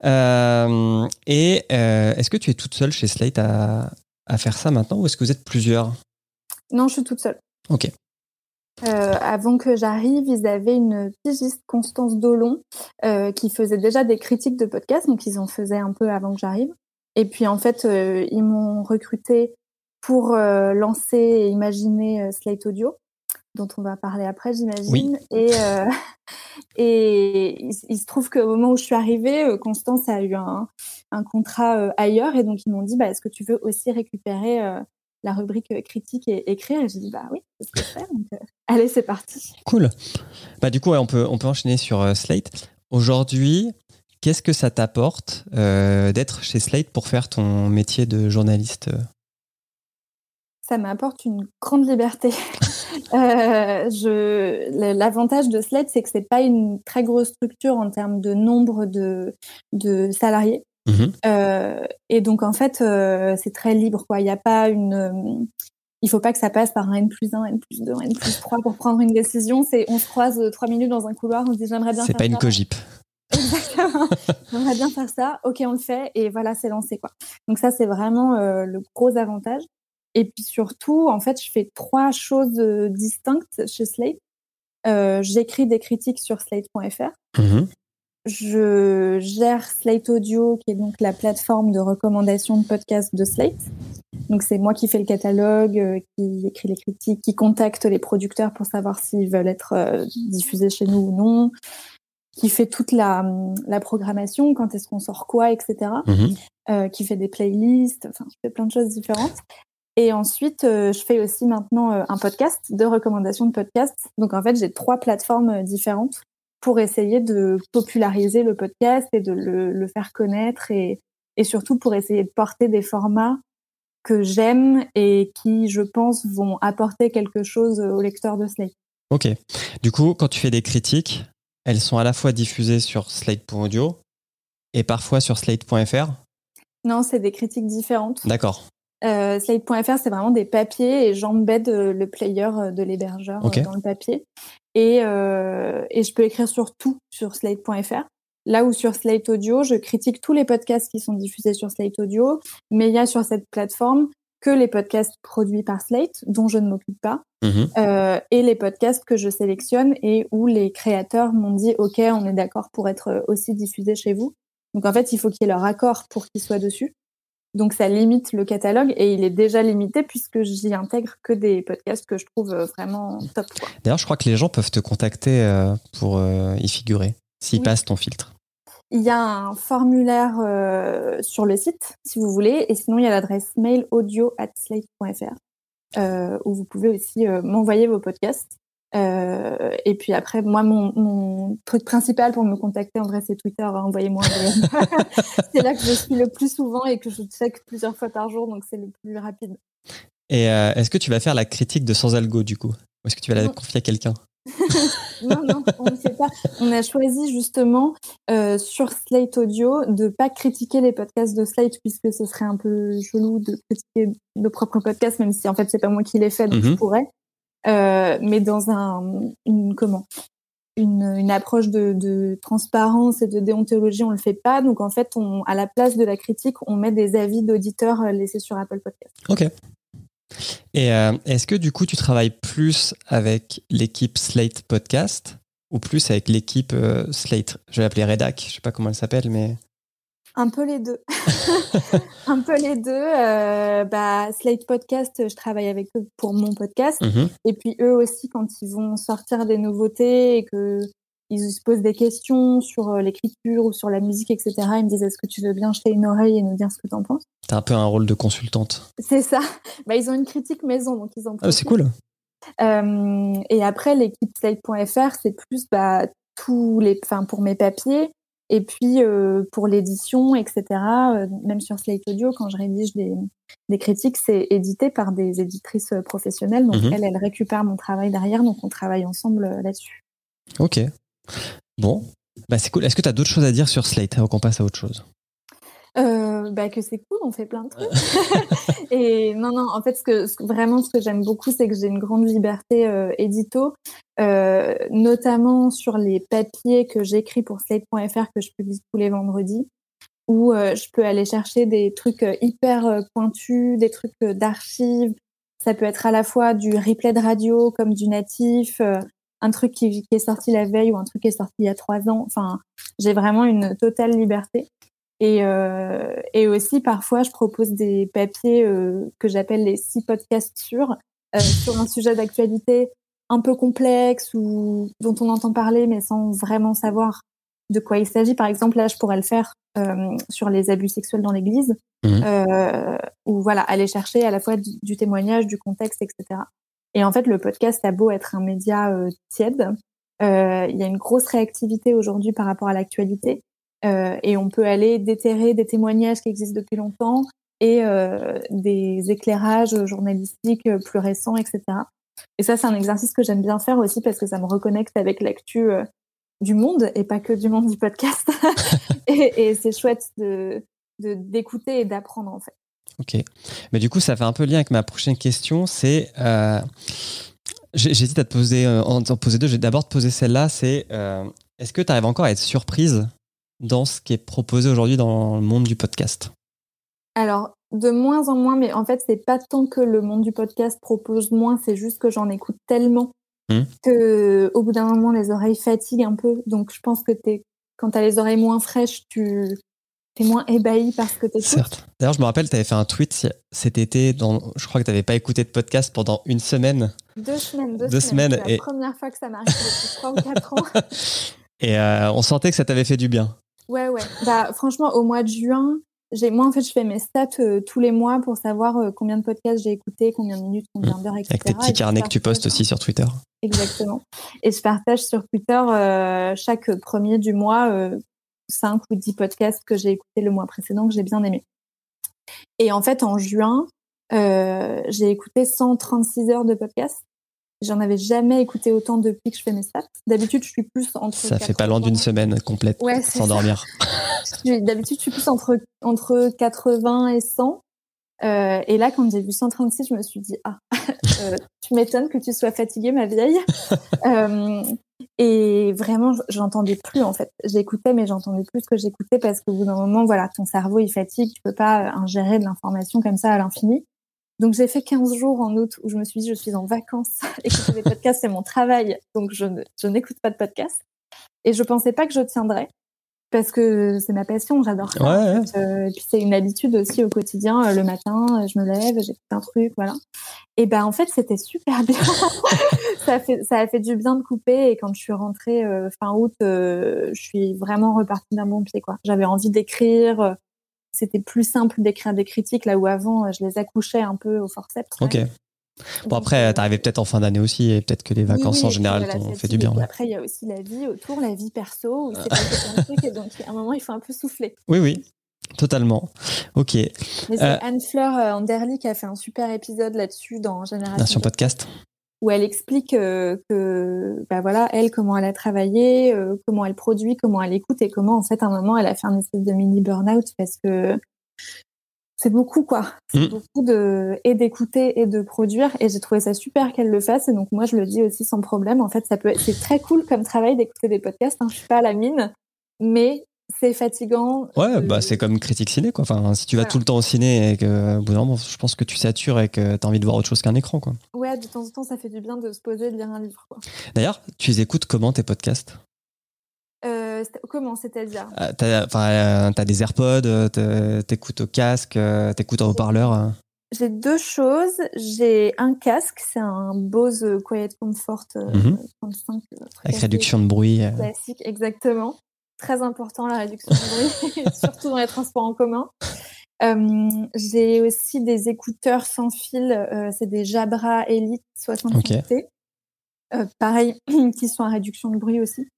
Euh, et euh, est-ce que tu es toute seule chez Slate à, à faire ça maintenant ou est-ce que vous êtes plusieurs? Non, je suis toute seule. Ok. Euh, avant que j'arrive, ils avaient une pigiste, Constance Dolon, qui faisait déjà des critiques de podcasts, donc ils en faisaient un peu avant que j'arrive. Et puis en fait, ils m'ont recruté pour lancer et imaginer Slate Audio, dont on va parler après, j'imagine. Et, euh, et il, il se trouve qu'au moment où je suis arrivée, euh, Constance a eu un, un contrat euh, ailleurs, et donc ils m'ont dit, bah, est-ce que tu veux aussi récupérer euh, la rubrique critique et écrire? Et j'ai dit, bah oui, c'est ce que je fais. Donc, allez, c'est parti. Cool. Bah, du coup, ouais, on, peut, on peut enchaîner sur Slate. Aujourd'hui, qu'est-ce que ça t'apporte d'être chez Slate pour faire ton métier de journaliste? Ça m'apporte une grande liberté. euh, je, l'avantage de Sled, c'est que c'est pas une très grosse structure en termes de nombre de, de salariés. Mhm. Euh, et donc en fait, euh, c'est très libre. Quoi. Il n'y a pas une, il faut pas que ça passe par un N plus 1, N plus 2, N plus 3 pour prendre une décision. C'est on se croise trois minutes dans un couloir, on se dit j'aimerais bien C'est pas une cogip. Exactement. j'aimerais bien faire ça. Ok, on le fait et voilà, c'est lancé quoi. Donc ça, c'est vraiment le gros avantage. Et puis surtout, en fait, je fais trois choses euh, distinctes chez Slate. Euh, J'écris des critiques sur slate.fr. Mhm. Je gère Slate Audio, qui est donc la plateforme de recommandation de podcasts de Slate. Donc c'est moi qui fais le catalogue, euh, qui écrit les critiques, qui contacte les producteurs pour savoir s'ils veulent être diffusés chez nous ou non, qui fait toute la, la programmation, quand est-ce qu'on sort quoi, etc. Mhm. Euh, qui fait des playlists, enfin je fais plein de choses différentes. Et ensuite, euh, je fais aussi maintenant euh, un podcast de recommandation de podcasts. Donc en fait, j'ai trois plateformes euh, différentes pour essayer de populariser le podcast et de le, le faire connaître et, et surtout pour essayer de porter des formats que j'aime et qui, je pense, vont apporter quelque chose aux lecteurs de Slate. Ok. Du coup, quand tu fais des critiques, elles sont à la fois diffusées sur slate.audio et parfois sur slate.fr. Non, c'est des critiques différentes. D'accord. Euh, Slate.fr, c'est vraiment des papiers et j'embed euh, le player euh, de l'hébergeur euh, dans le papier. Et, euh, et je peux écrire sur tout sur Slate.fr. Là où sur Slate Audio, je critique tous les podcasts qui sont diffusés sur Slate Audio, mais il y a sur cette plateforme que les podcasts produits par Slate, dont je ne m'occupe pas, Mhm. euh, et les podcasts que je sélectionne et où les créateurs m'ont dit OK, on est d'accord pour être aussi diffusés chez vous. Donc en fait, il faut qu'il y ait leur accord pour qu'ils soient dessus. Donc ça limite le catalogue et il est déjà limité puisque j'y intègre que des podcasts que je trouve euh, vraiment top. D'ailleurs, je crois que les gens peuvent te contacter euh, pour euh, y figurer, s'ils Oui. passent ton filtre. Il y a un formulaire sur le site si vous voulez et sinon il y a l'adresse mail audio@slate.fr euh, où vous pouvez aussi euh, m'envoyer vos podcasts. Euh, et puis après, moi, mon, mon truc principal pour me contacter, en vrai, c'est Twitter. hein, Envoyez-moi un c'est là que je suis le plus souvent et que je check plusieurs fois par jour, donc c'est le plus rapide. Et euh, est-ce que tu vas faire la critique de Sans Algo du coup? Ou est-ce que tu vas la Non. confier à quelqu'un? Non, non, on ne fait pas. On a choisi justement euh, sur Slate Audio de pas critiquer les podcasts de Slate puisque ce serait un peu chelou de critiquer nos propres podcasts, même si en fait c'est pas moi qui les fais, donc je Mhm. pourrais. Euh, mais dans un une comment? Une, une approche de, de transparence et de déontologie, on le fait pas. Donc en fait, on, à la place de la critique, on met des avis d'auditeurs euh, laissés sur Apple Podcast. Ok. Et euh, est-ce que du coup tu travailles plus avec l'équipe Slate Podcast ou plus avec l'équipe Slate? Je vais l'appeler Redac, je sais pas comment elle s'appelle, mais. Un peu les deux. un peu les deux. Euh, bah, Slate Podcast, je travaille avec eux pour mon podcast. Mhm. Et puis eux aussi, quand ils vont sortir des nouveautés et que ils se posent des questions sur euh, l'écriture ou sur la musique, etc., ils me disent est-ce que tu veux bien jeter une oreille et nous dire ce que tu en penses? T'as un peu un rôle de consultante. C'est ça. Bah, ils ont une critique maison, donc ils en Ah, c'est cool. Euh, et après, l'équipe Slate.fr, c'est plus bah, tous les, enfin pour mes papiers et puis euh, pour l'édition, etc. euh, même sur Slate Audio, quand je rédige des, des critiques, c'est édité par des éditrices euh, professionnelles. Donc elles, elles récupèrent mon travail derrière, donc on travaille ensemble là-dessus. Ok. Bon. Bah, c'est cool. Est-ce que tu as d'autres choses à dire sur Slate avant qu'on passe à autre chose? Euh, bah que c'est cool, on fait plein de trucs. et non, non, en fait, ce que, ce vraiment, ce que j'aime beaucoup, c'est que j'ai une grande liberté euh, édito, euh, notamment sur les papiers que j'écris pour Slate.fr que je publie tous les vendredis, où euh, je peux aller chercher des trucs hyper pointus, des trucs d'archives. Ça peut être à la fois du replay de radio comme du natif, un truc qui, qui est sorti la veille ou un truc qui est sorti il y a trois ans. Enfin, j'ai vraiment une totale liberté. Et, euh, et aussi, parfois, je propose des papiers euh, que j'appelle les six podcasts sur, euh, sur un sujet d'actualité un peu complexe ou dont on entend parler, mais sans vraiment savoir de quoi il s'agit. Par exemple, là, je pourrais le faire euh, sur les abus sexuels dans l'Église, Mhm. euh, ou voilà, aller chercher à la fois du, du témoignage, du contexte, etc. Et en fait, le podcast a beau être un média euh, tiède, euh, il y a une grosse réactivité aujourd'hui par rapport à l'actualité. Euh, et on peut aller déterrer des témoignages qui existent depuis longtemps et euh, des éclairages journalistiques euh, plus récents, etc. Et ça, c'est un exercice que j'aime bien faire aussi parce que ça me reconnecte avec l'actu du monde et pas que du monde du podcast. et c'est chouette de d'écouter et d'apprendre en fait. Ok. Mais du coup, ça fait un peu lien avec ma prochaine question. C'est. Euh, J'hésite à te poser, en t'en poser deux. Je vais d'abord te poser celle-là. C'est est-ce que tu arrives encore à être surprise dans ce qui est proposé aujourd'hui dans le monde du podcast Alors, de moins en moins, mais en fait, c'est pas tant que le monde du podcast propose moins, c'est juste que j'en écoute tellement Hmm. que au bout d'un moment, les oreilles fatiguent un peu. Donc, je pense que t'es, quand t'as les oreilles moins fraîches, tu es moins ébahi par ce que t'écoutes. Certes. D'ailleurs, je me rappelle, tu avais fait un tweet cet été. Dans, je crois que tu n'avais pas écouté de podcast pendant une semaine. Deux semaines, deux, Deux semaines. semaines C'est la première fois que ça m'arrive depuis trois ou quatre ans. Et euh, on sentait que ça t'avait fait du bien. Ouais, ouais. Bah, franchement, au mois de juin, j'ai, moi, en fait, je fais mes stats euh, tous les mois pour savoir euh, combien de podcasts j'ai écouté, combien de minutes, combien d'heures, etc. Avec tes Et petits carnets que tu postes aussi sur Twitter. Exactement. Et je partage sur Twitter euh, chaque premier du mois euh, 5 ou 10 podcasts que j'ai écoutés le mois précédent que j'ai bien aimé. Et en fait, en juin, j'ai écouté 136 heures de podcast. J'en avais jamais écouté autant depuis que je fais mes stats. D'habitude, je suis plus entre. Ça fait pas loin d'une 80 semaine complète Ouais, c'est sans ça. dormir. je suis- D'habitude, je suis plus entre, entre 80 et 100. Euh, et là, quand j'ai vu 136, je me suis dit, ah, euh, tu m'étonnes que tu sois fatiguée, ma vieille. Euh, et vraiment, j'entendais plus, en fait. J'écoutais, mais j'entendais plus ce que j'écoutais parce qu'au bout d'un moment, voilà, ton cerveau, il fatigue. Tu peux pas ingérer de l'information comme ça à l'infini. Donc, j'ai fait 15 jours en août où je me suis dit, je suis en vacances. Écouter des podcasts, c'est mon travail. Donc, je, n'écoute pas de podcasts. Et je pensais pas que je tiendrais parce que c'est ma passion, j'adore ça. Ouais. Euh, et puis c'est une habitude aussi au quotidien. euh, le matin, euh, je me lève, j'écoute un truc, voilà. Et ben en fait, c'était super bien. ça a fait ça a fait du bien de couper. Et quand je suis rentrée euh, fin août, euh, je suis vraiment repartie d'un bon pied, quoi. J'avais envie d'écrire. Euh, C'était plus simple d'écrire des critiques là où avant euh, je les accouchais un peu au forceps. Ok. Bon, après, t'arrivais peut-être en fin d'année aussi et peut-être que les vacances en général t'ont fait du bien. ouais. Après, il y a aussi la vie autour, la vie perso, où c'est de trucs. Et donc, à un moment, il faut un peu souffler. Oui, oui, totalement. Ok. Mais c'est Euh, Anne-Fleur euh, Anderly qui a fait un super épisode là-dessus dans Génération Podcast. Où elle explique euh, que, bah voilà, elle, comment elle a travaillé, euh, comment elle produit, comment elle écoute et comment, en fait, à un moment, elle a fait un espèce de mini burn-out parce que c'est beaucoup, quoi. C'est Mm. beaucoup de, et d'écouter et de produire. Et j'ai trouvé ça super qu'elle le fasse. Et donc, moi, je le dis aussi sans problème. En fait, ça peut être, c'est très cool comme travail d'écouter des podcasts. Hein. Je suis pas à la mine, mais c'est fatigant. Ouais, Euh, bah c'est comme critique ciné quoi. Enfin, si tu vas Voilà. tout le temps au ciné et que au bout d'un moment, je pense que tu satures et que t'as envie de voir autre chose qu'un écran quoi. Ouais, de temps en temps, ça fait du bien de se poser, de lire un livre, quoi. D'ailleurs, tu les écoutes comment tes podcasts? Euh, comment, c'est-à-dire? Euh, T'as enfin, euh, t'as des AirPods, euh, t'es- t'écoutes au casque, euh, t'écoutes en haut-parleur. euh. J'ai deux choses. J'ai un casque, c'est un Bose Quiet Comfort euh, Mhm. 35. euh, très avec réduction de bruit. euh. Classique, exactement. Très important la réduction de bruit, surtout dans les transports en commun. Euh, j'ai aussi des écouteurs sans fil, euh, c'est des Jabra Elite 65T. Euh, pareil, qui sont à réduction de bruit aussi.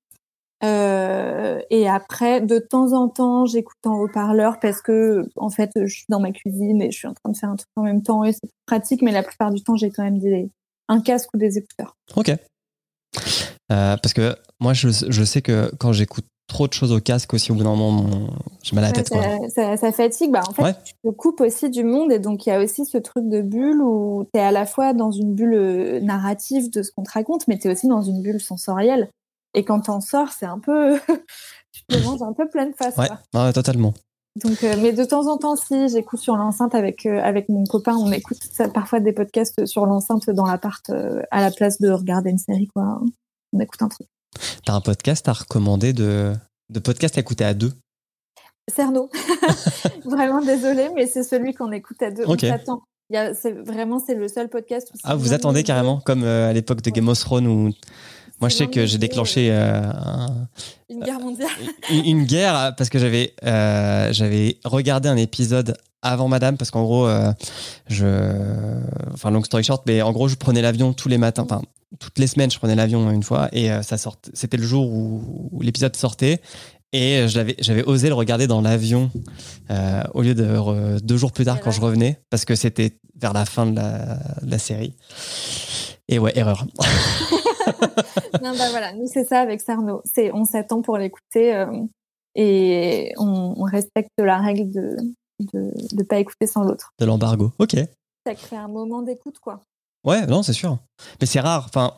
Et après, de temps en temps, j'écoute en haut-parleur parce que, en fait, je suis dans ma cuisine et je suis en train de faire un truc en même temps et c'est pratique, mais la plupart du temps, j'ai quand même des, un casque ou des écouteurs. Ok. Parce que moi, je, je sais que quand j'écoute trop de choses au casque aussi, au bout d'un moment, mon- j'ai mal à la Ouais, tête. Quoi. ça, ça- ça fatigue. Bah, en fait, Ouais. tu te coupes aussi du monde et donc il y a aussi ce truc de bulle où tu es à la fois dans une bulle euh, narrative de ce qu'on te raconte, mais tu es aussi dans une bulle sensorielle. Et quand t'en sors, c'est un peu. tu te manges un peu pleine face. Ouais, quoi. ouais, totalement. Donc, euh, mais de temps en temps, si j'écoute sur l'enceinte avec, euh, avec mon copain, on écoute ça, parfois des podcasts sur l'enceinte dans l'appart euh, à la place de regarder une série. quoi. On écoute un truc. T'as un podcast à recommander de, de podcast à écouter à deux? Cerno. vraiment désolé, mais c'est celui qu'on écoute à deux. Ok. On s'attend. Il y a- c'est vraiment c'est le seul podcast où Ah, vous attendez carrément, comme euh, à l'époque de Game of Thrones où moi je sais que j'ai déclenché euh, un- une guerre mondiale. une, une guerre euh, parce que j'avais euh, j'avais regardé un épisode avant Madame parce qu'en gros euh, je enfin long story short mais en gros je prenais l'avion tous les matins enfin toutes les semaines je prenais l'avion une fois et euh, ça sort c'était le jour où, où l'épisode sortait et l'avais- j'avais osé le regarder dans l'avion euh, au lieu de re- deux jours plus tard quand je revenais parce que c'était vers la fin de la, de la série et ouais erreur non, bah voilà, nous c'est ça avec. C'est on s'attend pour l'écouter euh, et on, on respecte la règle de de ne pas écouter sans l'autre. De l'embargo. Ok. Ça crée un moment d'écoute, quoi. Ouais, non, c'est sûr. Mais c'est rare. Enfin,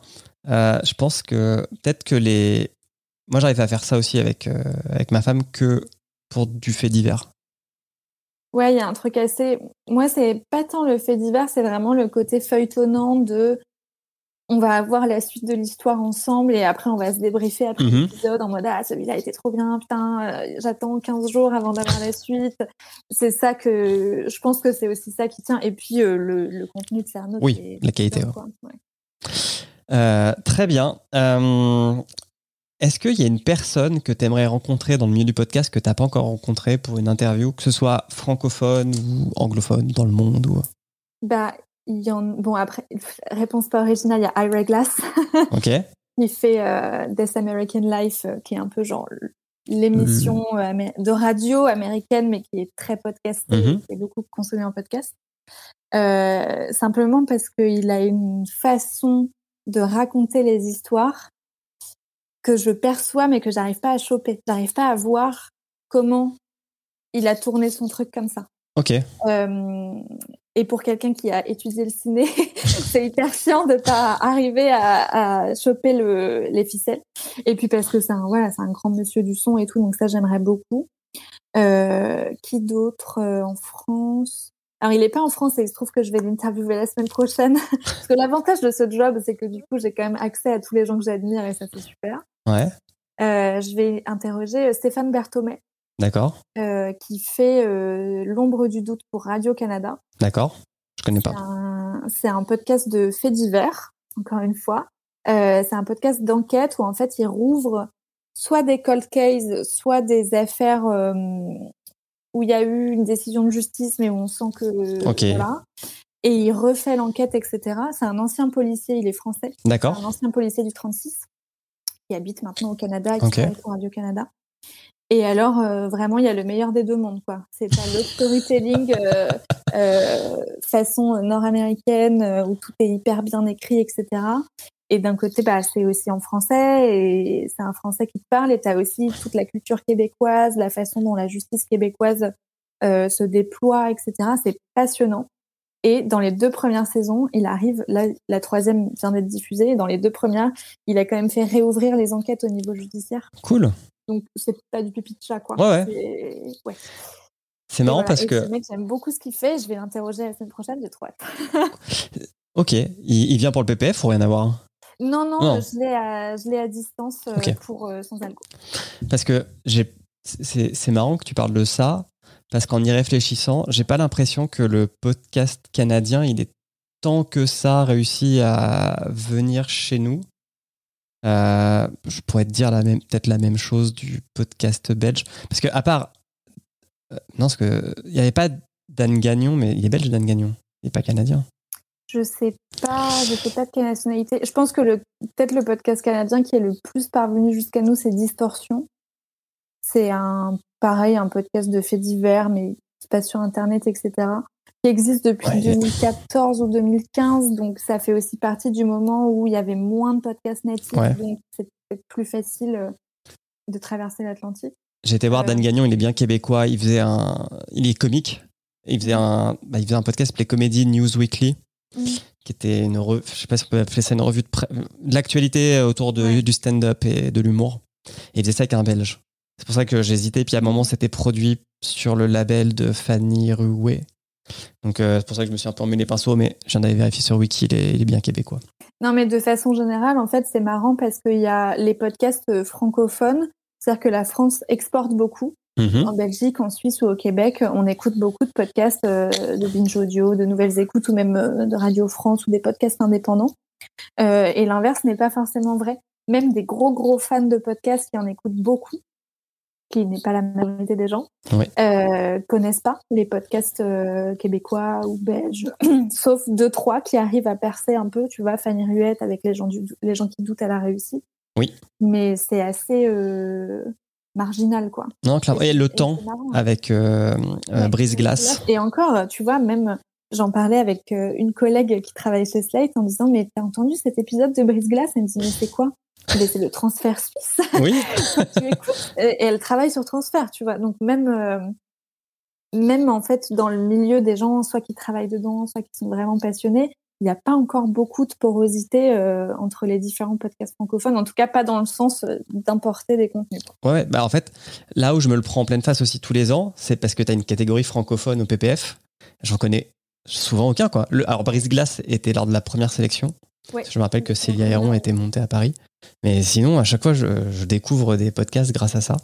euh, je pense que peut-être que les. Moi, j'arrive à faire ça aussi avec, euh, avec ma femme que pour du fait divers. Ouais, il y a un truc assez. Moi, c'est pas tant le fait divers, c'est vraiment le côté feuilletonnant de. On va avoir la suite de l'histoire ensemble et après on va se débriefer après Mhm. l'épisode en mode Ah, celui-là était trop bien, putain, euh, j'attends 15 jours avant d'avoir la suite. C'est ça que. Je pense que c'est aussi ça qui tient. Et puis euh, le, le contenu de Cerno. Oui, est- la qualité, ouais. Ouais. Euh, très bien. Est-ce qu'il y a une personne que tu aimerais rencontrer dans le milieu du podcast que tu n'as pas encore rencontré pour une interview, que ce soit francophone ou anglophone dans le monde ou... Bah, il y en. Bon, après, réponse pas originale, il y a Ira Glass. Ok. qui fait euh, This American Life, euh, qui est un peu genre l'émission euh, amé- de radio américaine, mais qui est très podcastée, qui est beaucoup consommée en podcast. Euh, simplement parce qu'il a une façon de raconter les histoires que je perçois, mais que j'arrive pas à choper. J'arrive pas à voir comment il a tourné son truc comme ça. Ok. Euh, et pour quelqu'un qui a étudié le ciné, c'est hyper chiant de pas arriver à, à choper le, les ficelles. Et puis parce que c'est un, voilà, c'est un grand monsieur du son et tout, donc ça j'aimerais beaucoup. Euh, qui d'autre euh, en France? Alors il est pas en France et il se trouve que je vais l'interviewer la semaine prochaine. parce que l'avantage de ce job, c'est que du coup j'ai quand même accès à tous les gens que j'admire et ça c'est super. Ouais. Euh, je vais interroger Stéphane Berthomé, D'accord. euh, qui fait euh, L'ombre du doute pour Radio-Canada. D'accord. Je connais pas. C'est un podcast de faits divers, encore une fois. Euh, c'est un podcast d'enquête où en fait il rouvre soit des cold cases, soit des affaires euh, où il y a eu une décision de justice, mais où on sent que Ok. voilà. Et il refait l'enquête, etc. C'est un ancien policier, il est français. D'accord. un ancien policier du 36 qui habite maintenant au Canada et qui travaille pour Radio Canada. Et alors, euh, vraiment, il y a le meilleur des deux mondes, quoi. C'est pas le storytelling euh, euh, façon nord-américaine où tout est hyper bien écrit, etc. Et d'un côté, bah, c'est aussi en français et c'est un français qui te parle. Et tu as aussi toute la culture québécoise, la façon dont la justice québécoise se déploie, etc. C'est passionnant. Et dans les deux premières saisons, il arrive, la troisième vient d'être diffusée, et dans les deux premières, il a quand même fait réouvrir les enquêtes au niveau judiciaire. Cool. Donc, c'est pas du pipi de chat, quoi. Ouais, ouais. C'est- ouais. C'est marrant voilà. parce Et que. Ce mec, j'aime beaucoup ce qu'il fait. Je vais l'interroger la semaine prochaine, j'ai trop hâte. Ok. Il, il vient pour le PPF ou rien à voir? Non, non, Non. je l'ai à, je l'ai à distance euh, pour euh, sans algo. Parce que c'est marrant que tu parles de ça parce qu'en y réfléchissant, j'ai pas l'impression que le podcast canadien il est tant que ça réussi à venir chez nous. Euh, je pourrais te dire même, peut-être la même chose du podcast belge. Parce que, à part. euh, non, parce que il n'y avait pas Dan Gagnon, mais il est belge, Dan Gagnon. Il n'est pas canadien. Je sais pas, je sais pas de quelle nationalité. Je pense que peut-être le podcast canadien qui est le plus parvenu jusqu'à nous, c'est Distorsion. C'est un pareil, un podcast de faits divers, mais qui se passe sur Internet, etc. Qui existe depuis Ouais. 2014 ou 2015, donc ça fait aussi partie du moment où il y avait moins de podcasts natifs, Ouais. donc c'est plus facile euh, de traverser l'Atlantique. J'ai été voir Euh. Dan Gagnon, il est bien québécois. Il faisait un, il est comique. Il faisait un, bah, il faisait un podcast qui s'appelait Comedy News Weekly, Mm. qui était une, re- je sais pas si on peut appeler ça une revue de, l'actualité autour de, Ouais. du stand-up et de l'humour. Et il faisait ça avec un Belge. C'est pour ça que j'hésitais. Puis à un moment, c'était produit sur le label de Fanny Rouet. Donc euh, c'est pour ça que je me suis un peu emmêlé les pinceaux, mais j'en avais vérifié sur Wiki, il est, il est bien québécois. Non, mais de façon générale, en fait, c'est marrant parce qu'il y a les podcasts euh, francophones, c'est-à-dire que la France exporte beaucoup. Mhm. En Belgique, en Suisse ou au Québec, on écoute beaucoup de podcasts euh, de binge audio, de nouvelles écoutes ou même euh, de Radio France ou des podcasts indépendants. Euh, et l'inverse n'est pas forcément vrai. Même des gros gros fans de podcasts qui en écoutent beaucoup, qui n'est pas la majorité des gens, Ouais. euh, connaissent pas les podcasts euh, québécois ou belges, sauf deux trois qui arrivent à percer un peu. Tu vois, Fanny Ruette avec les gens du, les gens qui doutent à la réussite. Oui. Mais c'est assez euh, marginal, quoi. Non, clairement. Et le Et temps avec Ouais, Brise Glace. Et encore, tu vois, même j'en parlais avec une collègue qui travaille chez Slate en disant Mais t'as entendu cet épisode de Brise Glace Elle me dit Mais c'est quoi? C'est le transfert suisse. Oui. tu écoutes et, elle travaille sur transfert, tu vois. Donc même, euh, même en fait dans le milieu des gens, soit qui travaillent dedans, soit qui sont vraiment passionnés, il n'y a pas encore beaucoup de porosité euh, entre les différents podcasts francophones, en tout cas pas dans le sens euh, d'importer des contenus. Ouais, ouais, bah en fait, là où je me le prends en pleine face aussi tous les ans, c'est parce que tu as une catégorie francophone au PPF. J'en connais souvent aucun. Quoi. Le, alors, Brice Glass était lors de la première sélection. Ouais. Je me rappelle que Célia Héron était montée à Paris. Mais sinon, à chaque fois, je, je découvre des podcasts grâce à ça.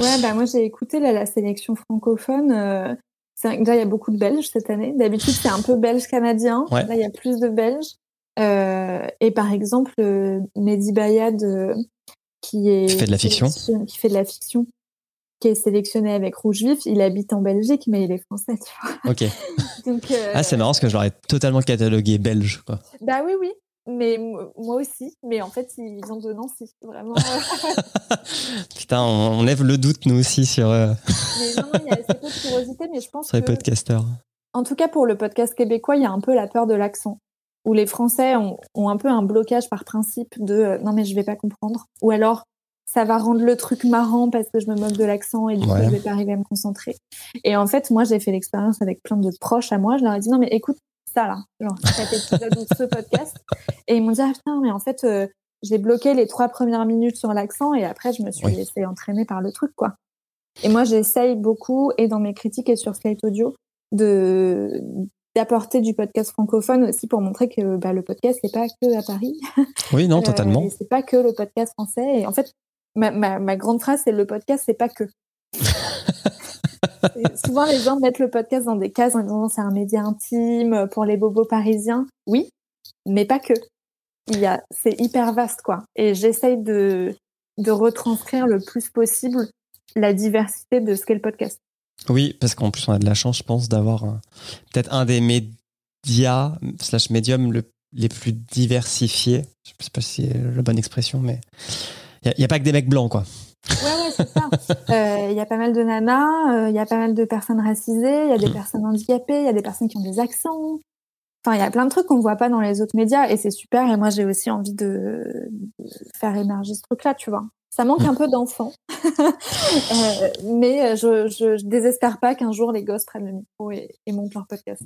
Ouais, bah moi j'ai écouté là, la sélection francophone. Euh, que déjà il y a beaucoup de Belges cette année. D'habitude c'est un peu belge-canadien. Ouais. Là il y a plus de Belges. Euh, et par exemple, euh, Mehdi Bayad, euh, qui est Qui fait de la fiction. qui fait de la fiction, qui est sélectionné avec Rouge Vif, il habite en Belgique, mais il est français. Tu vois. Ok. Donc, euh, Ah, c'est marrant parce que je l'aurais totalement catalogué belge. Quoi. Bah oui, oui. Mais moi aussi. Mais en fait, ils ont de Nancy. Vraiment. Putain, on, on lève le doute, nous aussi, sur, euh, mais non, non, il y a assez peu de curiosité, mais je pense sur les que. podcasteurs. En tout cas, pour le podcast québécois, il y a un peu la peur de l'accent. Où les Français ont, ont un peu un blocage par principe de euh, non, mais je vais pas comprendre. Ou alors, ça va rendre le truc marrant parce que je me moque de l'accent et du Ouais. coup, je vais pas arriver à me concentrer. Et en fait, moi, j'ai fait l'expérience avec plein de proches à moi. Je leur ai dit non, mais écoute ça là, genre cet épisode ou ce podcast. Et ils m'ont dit ah putain, mais en fait, euh, j'ai bloqué les trois premières minutes sur l'accent et après, je me suis Oui. laissée entraîner par le truc, quoi. Et moi, j'essaye beaucoup, et dans mes critiques et sur Slate Audio, de d'apporter du podcast francophone aussi pour montrer que bah, le podcast c'est pas que à Paris. Oui, non, Euh, totalement. et c'est pas que le podcast français. Et en fait, ma, ma, ma grande phrase c'est le podcast c'est pas que. Souvent les gens mettent le podcast dans des cases en disant c'est un média intime pour les bobos parisiens. Oui, mais pas que. Il y a, c'est hyper vaste quoi. Et j'essaye de de retranscrire le plus possible la diversité de ce qu'est le podcast. Oui, parce qu'en plus, on a de la chance, je pense, d'avoir peut-être un des médias slash médiums le- les plus diversifiés. Je sais pas si c'est la bonne expression, mais il n'y a, pas que des mecs blancs, quoi. Ouais, ouais, c'est ça. Euh, Il y a pas mal de nanas, euh, il y a pas mal de personnes racisées, il y a des personnes handicapées, il y a des personnes qui ont des accents. Enfin, il y a plein de trucs qu'on voit pas dans les autres médias et c'est super. Et moi, j'ai aussi envie de, faire émerger ce truc-là, tu vois. Ça manque un peu d'enfants, Euh, mais je, je, désespère pas qu'un jour les gosses prennent le micro et, montent leur podcast.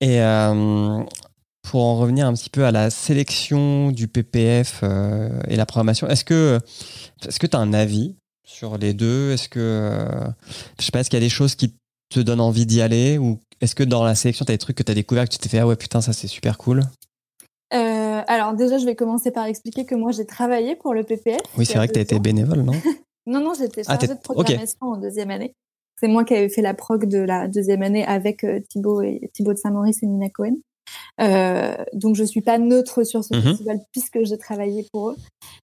Et euh, pour en revenir un petit peu à la sélection du PPF euh, et la programmation, est-ce que est-ce que tu as un avis sur les deux? Est-ce que euh, je sais pas, est-ce qu'il y a des choses qui te donnent envie d'y aller? Ou est-ce que dans la sélection tu as des trucs que tu as découvert que tu t'es fait ah ouais putain ça c'est super cool? Euh, alors déjà, je vais commencer par expliquer que moi, j'ai travaillé pour le PPF. Oui, c'est vrai que tu as été bénévole, non? Non, non, j'étais Ah, chargée de programmation en deuxième année. C'est moi qui avais fait la prog de la deuxième année avec Thibaut et Thibaut de Saint-Maurice et Nina Cohen. Euh, donc je suis pas neutre sur ce Mhm. festival puisque j'ai travaillé pour eux.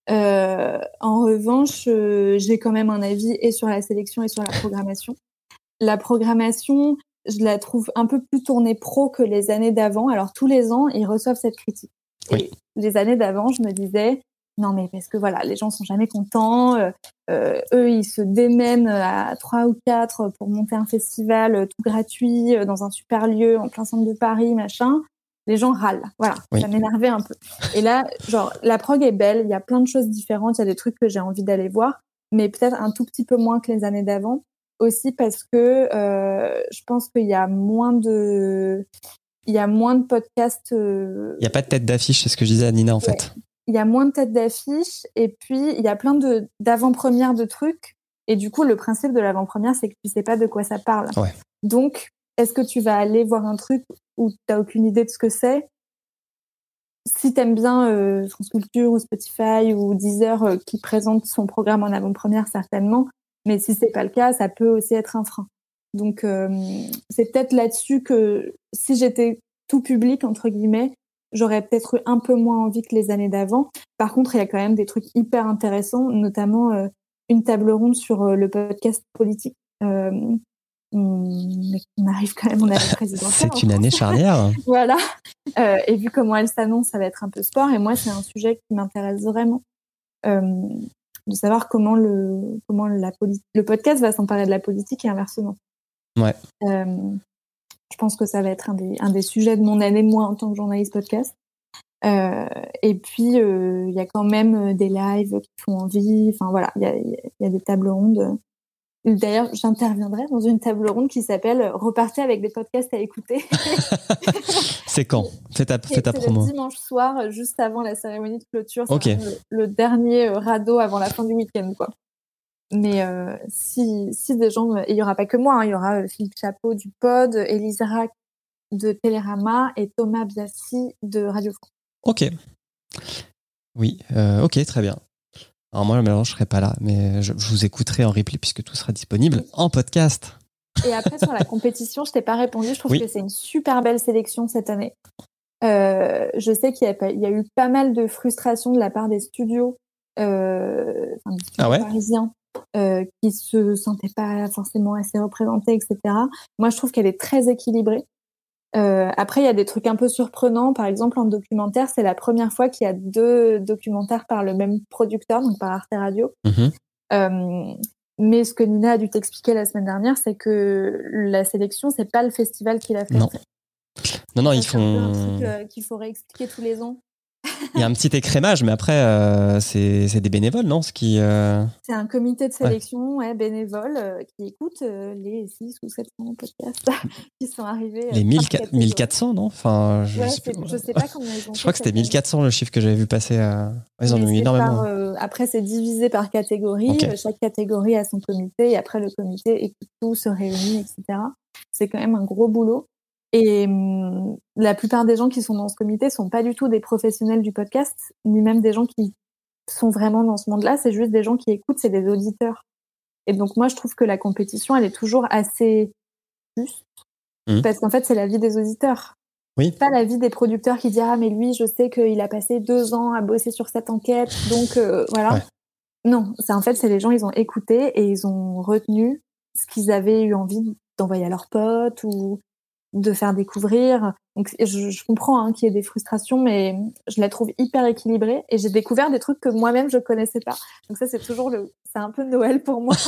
Euh, en revanche, euh, j'ai quand même un avis et sur la sélection et sur la programmation. La programmation, je la trouve un peu plus tournée pro que les années d'avant. Alors tous les ans, ils reçoivent cette critique. Oui. Et les années d'avant, je me disais, non mais parce que voilà, les gens sont jamais contents. euh, euh, eux, ils se démènent à trois ou quatre pour monter un festival tout gratuit dans un super lieu en plein centre de Paris, machin. Les gens râlent. Voilà, Oui. ça m'énervait un peu. Et là, genre, la prog est belle. Il y a plein de choses différentes. Il y a des trucs que j'ai envie d'aller voir, mais peut-être un tout petit peu moins que les années d'avant. Aussi parce que euh, je pense qu'il y a moins de, il y a moins de podcasts. euh, Il n'y a pas de tête d'affiche, c'est ce que je disais à Nina en Ouais. fait. il y a moins de têtes d'affiche et puis il y a plein de d'avant-premières de trucs et du coup le principe de l'avant-première c'est que tu sais pas de quoi ça parle. Ouais. Donc est-ce que tu vas aller voir un truc où t'as aucune idée de ce que c'est? Si t'aimes bien euh, France Culture ou Spotify ou Deezer euh, qui présente son programme en avant-première certainement, mais si c'est pas le cas, ça peut aussi être un frein. Donc euh, c'est peut-être là-dessus que si j'étais tout public entre guillemets, j'aurais peut-être eu un peu moins envie que les années d'avant. Par contre, il y a quand même des trucs hyper intéressants, notamment une table ronde sur le podcast politique. On, on arrive quand même, on a la présidentielle. C'est une année charnière. Voilà. Euh, et vu comment elle s'annonce, ça va être un peu sport. Et moi, c'est un sujet qui m'intéresse vraiment. Euh, de savoir comment le comment la le podcast va s'emparer de la politique et inversement. Ouais. Euh, je pense que ça va être un des, un des sujets de mon année, moi, en tant que journaliste podcast. Euh, et puis, euh, il y a quand même des lives qui font envie. Enfin, voilà, il y a, y a des tables rondes. D'ailleurs, j'interviendrai dans une table ronde qui s'appelle Repartez avec des podcasts à écouter. c'est quand? Fais ta, fais ta C'est promo. le dimanche soir, juste avant la cérémonie de clôture. C'est Ok. vraiment le, le dernier euh, radeau avant la fin du week-end, quoi. Mais euh, si, si des gens, et il y aura pas que moi, hein, il y aura euh, Philippe Chapeau du Pod, Élise Rack de Télérama et Thomas Biassi de Radio France. Ok. Oui, euh, ok, très bien. Alors moi, malheureusement, je serai pas là, mais je, je vous écouterai en replay puisque tout sera disponible en podcast. Et après, sur la compétition, je t'ai pas répondu. Je trouve Oui. que c'est une super belle sélection cette année. Euh, je sais qu'il y, a y eu pas mal de frustration de la part des studios, euh, enfin, des studios Ah ouais? parisiens euh, qui se sentaient pas forcément assez représentés, etc. Moi, je trouve qu'elle est très équilibrée. Euh, après, il y a des trucs un peu surprenants. Par exemple, en documentaire, c'est la première fois qu'il y a deux documentaires par le même producteur, donc par Arte Radio. Mhm. Euh, mais ce que Nina a dû t'expliquer la semaine dernière, c'est que la sélection, c'est pas le festival qui l'a fait. Non. Non, non, ils c'est un font. truc, euh, qu'il faudrait expliquer tous les ans. Il y a un petit écrémage, mais après, euh, c'est des bénévoles, non Ce euh, C'est un comité de sélection ouais, bénévole euh, qui écoute euh, les 6 ou 700 podcasts qui sont arrivés. Les par 1000 catégorie. 1400, non? Enfin, je, Ouais, sais plus. c'est- je sais pas combien ils ont Je crois que c'était cette année. 1400 le chiffre que j'avais vu passer. Ils en ont eu c'est énormément. par, après, c'est divisé par catégorie. Chaque catégorie a son comité. Et après, le comité écoute tout, se réunit, etc. C'est quand même un gros boulot. Et hum, la plupart des gens qui sont dans ce comité sont pas du tout des professionnels du podcast, ni même des gens qui sont vraiment dans ce monde-là. C'est juste des gens qui écoutent, c'est des auditeurs. Et donc, moi, je trouve que la compétition, elle est toujours assez juste. Mhm. Parce qu'en fait, c'est la vie des auditeurs Oui. pas la vie des producteurs qui disent ah mais lui je sais qu'il a passé deux ans à bosser sur cette enquête donc euh, voilà Ouais. non c'est en fait c'est les gens ils ont écouté et ils ont retenu ce qu'ils avaient eu envie d'envoyer à leurs potes ou de faire découvrir. Donc je, je comprends hein, qu'il y ait des frustrations mais je la trouve hyper équilibrée et j'ai découvert des trucs que moi-même je connaissais pas. Donc ça c'est toujours le c'est un peu Noël pour moi.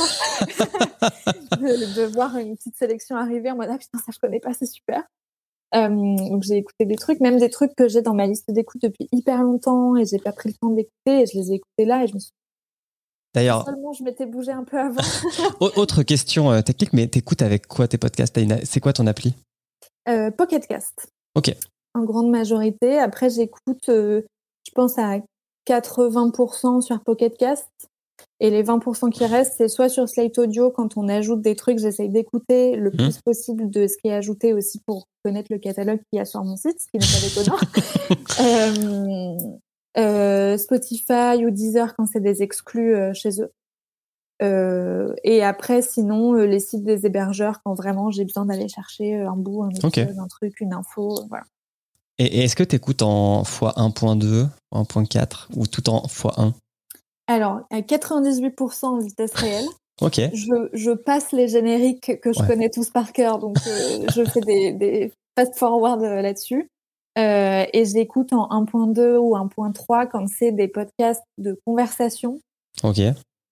De, de voir une petite sélection arriver en mode ah putain ça je connais pas c'est super. Euh, donc j'ai écouté des trucs, même des trucs que j'ai dans ma liste d'écoute depuis hyper longtemps et j'ai pas pris le temps d'écouter et je les ai écoutés là et je me suis D'ailleurs, seulement je m'étais bougé un peu avant. au- autre question euh, technique, mais t'écoutes avec quoi tes podcasts C'est quoi ton appli? Euh, Pocket Cast. Ok. En grande majorité. Après j'écoute, euh, je pense à 80% sur Pocket Cast et les 20% qui restent c'est soit sur Slate Audio quand on ajoute des trucs, j'essaye d'écouter le plus possible de ce qui est ajouté aussi pour connaître le catalogue qu'il y a sur mon site, ce qui n'est pas déconnant. euh, euh, Spotify ou Deezer quand c'est des exclus euh, chez eux. Euh, et après, sinon, euh, les sites des hébergeurs quand vraiment j'ai besoin d'aller chercher euh, un bout, un truc, une info, voilà. Et, et est-ce que t'écoutes en x1.2, 1.4 ou tout en x1 Alors, à 98% en vitesse réelle, Ok. je, je passe les génériques que je Ouais. connais tous par cœur, donc euh, je fais des, des fast-forward là-dessus. Euh, et j'écoute en 1.2 ou 1.3 quand c'est des podcasts de conversation Ok.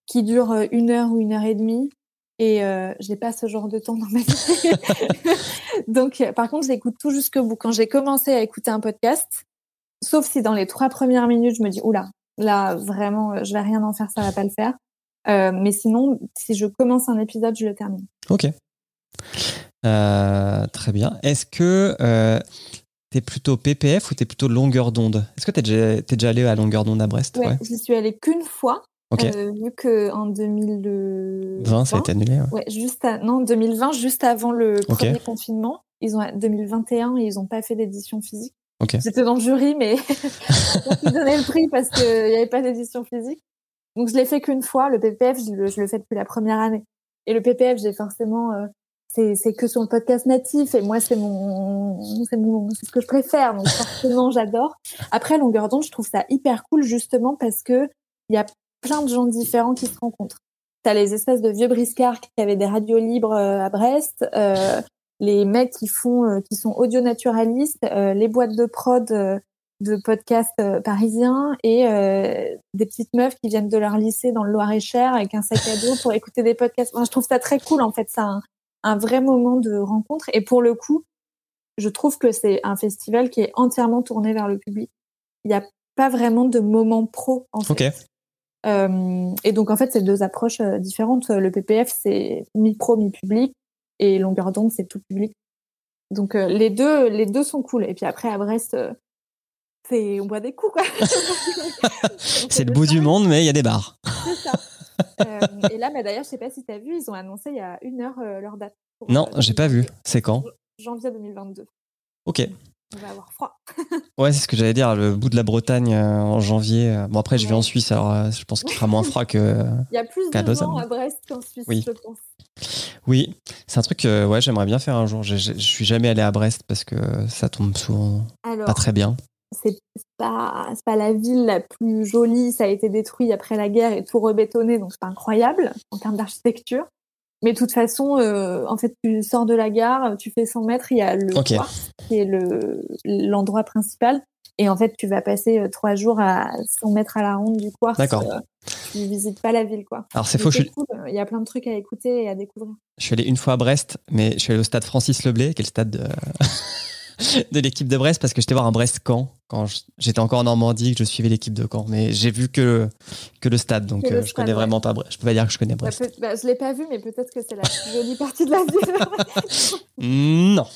Qui durent euh, une heure ou une heure et demie. Et euh, j'ai pas ce genre de temps dans ma vie. Donc, euh, par contre, j'écoute tout jusqu'au bout. Quand j'ai commencé à écouter un podcast, sauf si dans les trois premières minutes, je me dis, oula, là, vraiment, je vais rien en faire, ça va pas le faire. Euh, mais sinon, si je commence un épisode, je le termine. Ok. Euh, très bien. Est-ce que euh, t'es plutôt PPF ou t'es plutôt longueur d'onde? Est-ce que déjà, t'es déjà allé à longueur d'onde à Brest? Ouais, J'y suis allée qu'une fois, Ok. euh, vu que en 2020, 20, ça a été annulé. ouais. Ouais, juste à, non, 2020, juste avant le premier confinement. Ils ont 2021 et ils ont pas fait d'édition physique. Ok. J'étais dans le jury, mais ils donnaient le prix parce qu'il n'y avait pas d'édition physique. Donc je l'ai fait qu'une fois. Le PPF, je le, je le fais depuis la première année. Et le PPF, j'ai forcément, euh, c'est c'est que sur le podcast natif. Et moi, c'est mon, c'est mon, c'est ce que je préfère. Donc forcément, j'adore. Après, longueur d'onde, je trouve ça hyper cool justement parce que il y a plein de gens différents qui se rencontrent. T'as les espèces de vieux briscards qui avaient des radios libres euh, à Brest, euh, les mecs qui font, euh, qui sont audio naturalistes, les boîtes de prod de podcasts parisiens et des petites meufs qui viennent de leur lycée dans le Loir-et-Cher avec un sac à dos pour écouter des podcasts. Moi, je trouve ça très cool en fait, un, un vrai moment de rencontre et pour le coup, je trouve que c'est un festival qui est entièrement tourné vers le public. Il n'y a pas vraiment de moment pro en fait. Euh, et donc en fait, c'est deux approches euh, différentes. Le PPF, c'est mi-pro, mi-public, et longueur d'onde, c'est tout public. Donc euh, les deux, les deux sont cool. Et puis après à Brest, euh, c'est on boit des coups quoi. C'est le bout du monde, mais il y a des bars. C'est ça. Euh, et là, bah, d'ailleurs, je sais pas si tu as vu, ils ont annoncé il y a une heure euh, leur date. pour, Non, euh, j'ai pas vu. C'est quand? Janvier 2022. Ok. On va avoir froid. Ouais, c'est ce que j'allais dire, le bout de la Bretagne euh, en janvier. euh, Bon, après, je vis Ouais. en Suisse, alors euh, je pense qu'il fera moins froid que. Il y a plus de gens à Brest qu'en Suisse, Oui. je pense. Oui, c'est un truc que ouais, j'aimerais bien faire un jour. J'ai- j'ai- Je suis jamais allé à Brest parce que ça tombe souvent Alors, pas très bien. c'est pas, c'est pas la ville la plus jolie. Ça a été détruit après la guerre et tout rebétonné, donc c'est pas incroyable en termes d'architecture. Mais de toute façon, euh, en fait, tu sors de la gare, tu fais 100 mètres, il y a le Ok. Quartz, qui est le l'endroit principal. Et en fait, tu vas passer euh, trois jours à 100 mètres à la ronde du Quartz. D'accord. Euh, tu visites pas la ville, quoi. Alors c'est faux, je cool. Il y a plein de trucs à écouter et à découvrir. je suis allé une fois à Brest, mais je suis allé au stade Francis Leblay, qui est le stade de, de l'équipe de Brest, parce que j'étais voir un Brest-Caen quand j'étais encore en Normandie, que je suivais l'équipe de Caen. Mais j'ai vu que, que le stade, donc le euh, je stade, connais ouais. vraiment pas Brest. Je peux pas dire que je connais Bah, Brest. peut- bah, je l'ai pas vu, mais peut-être que c'est la plus jolie partie de la ville. Non.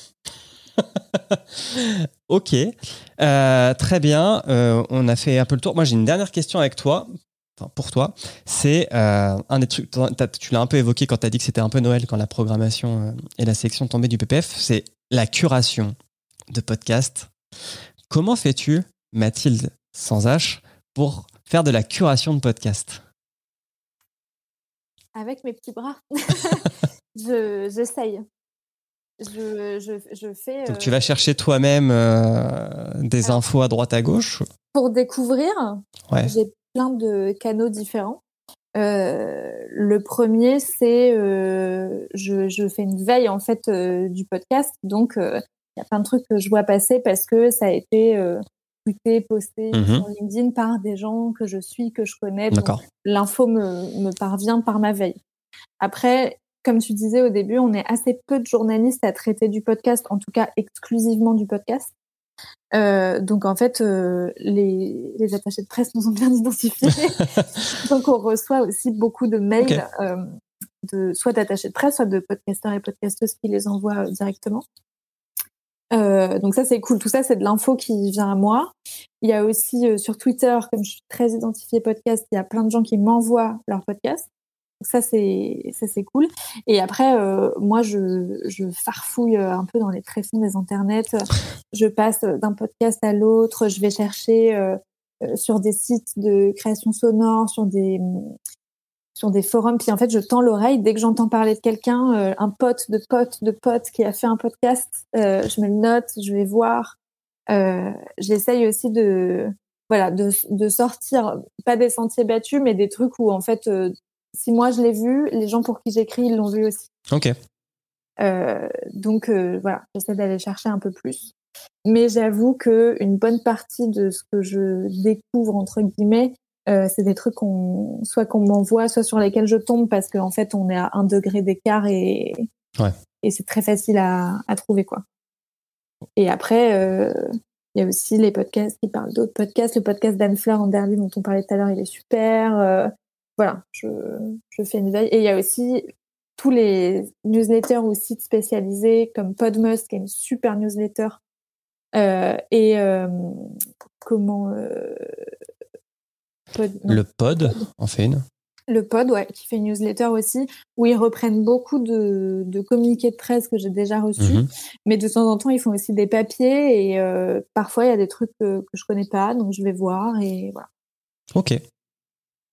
ok. Euh, très bien. Euh, on a fait un peu le tour. Moi, j'ai une dernière question avec toi. Enfin, pour toi. C'est euh, un des trucs. Tu l'as un peu évoqué quand tu as dit que c'était un peu Noël, quand la programmation et la sélection tombaient du PPF. C'est la curation de podcasts. Comment fais-tu, Mathilde sans H, pour faire de la curation de podcasts Avec mes petits bras. je, j'essaye. Je, je, je fais. Donc, euh, tu vas chercher toi-même euh, des infos à droite à gauche Pour découvrir, Ouais. j'ai plein de canaux différents. Euh, le premier, c'est je, je fais une veille en fait du podcast. Donc, y a plein de trucs que je vois passer parce que ça a été euh, tweeté, posté Mhm. sur LinkedIn par des gens que je suis, que je connais. L'info me, me parvient par ma veille. Après, comme tu disais au début, on est assez peu de journalistes à traiter du podcast, en tout cas exclusivement du podcast. Euh, donc en fait, euh, les, les attachés de presse nous ont bien identifiés. donc on reçoit aussi beaucoup de mails, euh, de, soit d'attachés de presse, soit de podcasteurs et podcasteuses qui les envoient directement. Euh, donc ça c'est cool. Tout ça c'est de l'info qui vient à moi. Il y a aussi euh, sur Twitter, comme je suis très identifiée podcast, il y a plein de gens qui m'envoient leurs podcasts. Donc ça c'est ça c'est cool. Et après euh, moi je je farfouille euh, un peu dans les tréfonds des internets. Je passe d'un podcast à l'autre. Je vais chercher euh, euh, sur des sites de création sonore, sur des sur des forums. Puis en fait, je tends l'oreille dès que j'entends parler de quelqu'un, euh, un pote de pote de pote qui a fait un podcast. euh, je me le note, je vais voir. Euh, J'essaye aussi de voilà de, de sortir pas des sentiers battus, mais des trucs où en fait, si moi je l'ai vu, les gens pour qui j'écris ils l'ont vu aussi. Ok. Donc voilà, j'essaie d'aller chercher un peu plus. Mais j'avoue que une bonne partie de ce que je découvre entre guillemets, euh, c'est des trucs qu'on soit qu'on m'envoie, soit sur lesquels je tombe parce qu'en fait on est à un degré d'écart et Ouais. et c'est très facile à, à trouver quoi. Et après, euh, il y a aussi les podcasts qui parlent d'autres podcasts. Le podcast d'Anne Fleur en dernier dont on parlait tout à l'heure, il est super. Euh, voilà, je, je fais une veille. Et il y a aussi tous les newsletters ou sites spécialisés comme Podmust, qui est une super newsletter. Euh, et euh, comment euh, Pod- Le pod en fait une. le pod, ouais, qui fait une newsletter aussi, où ils reprennent beaucoup de, de communiqués de presse que j'ai déjà reçus. Mhm. Mais de temps en temps, ils font aussi des papiers et euh, parfois, il y a des trucs que, que je connais pas, donc je vais voir et voilà. Ok.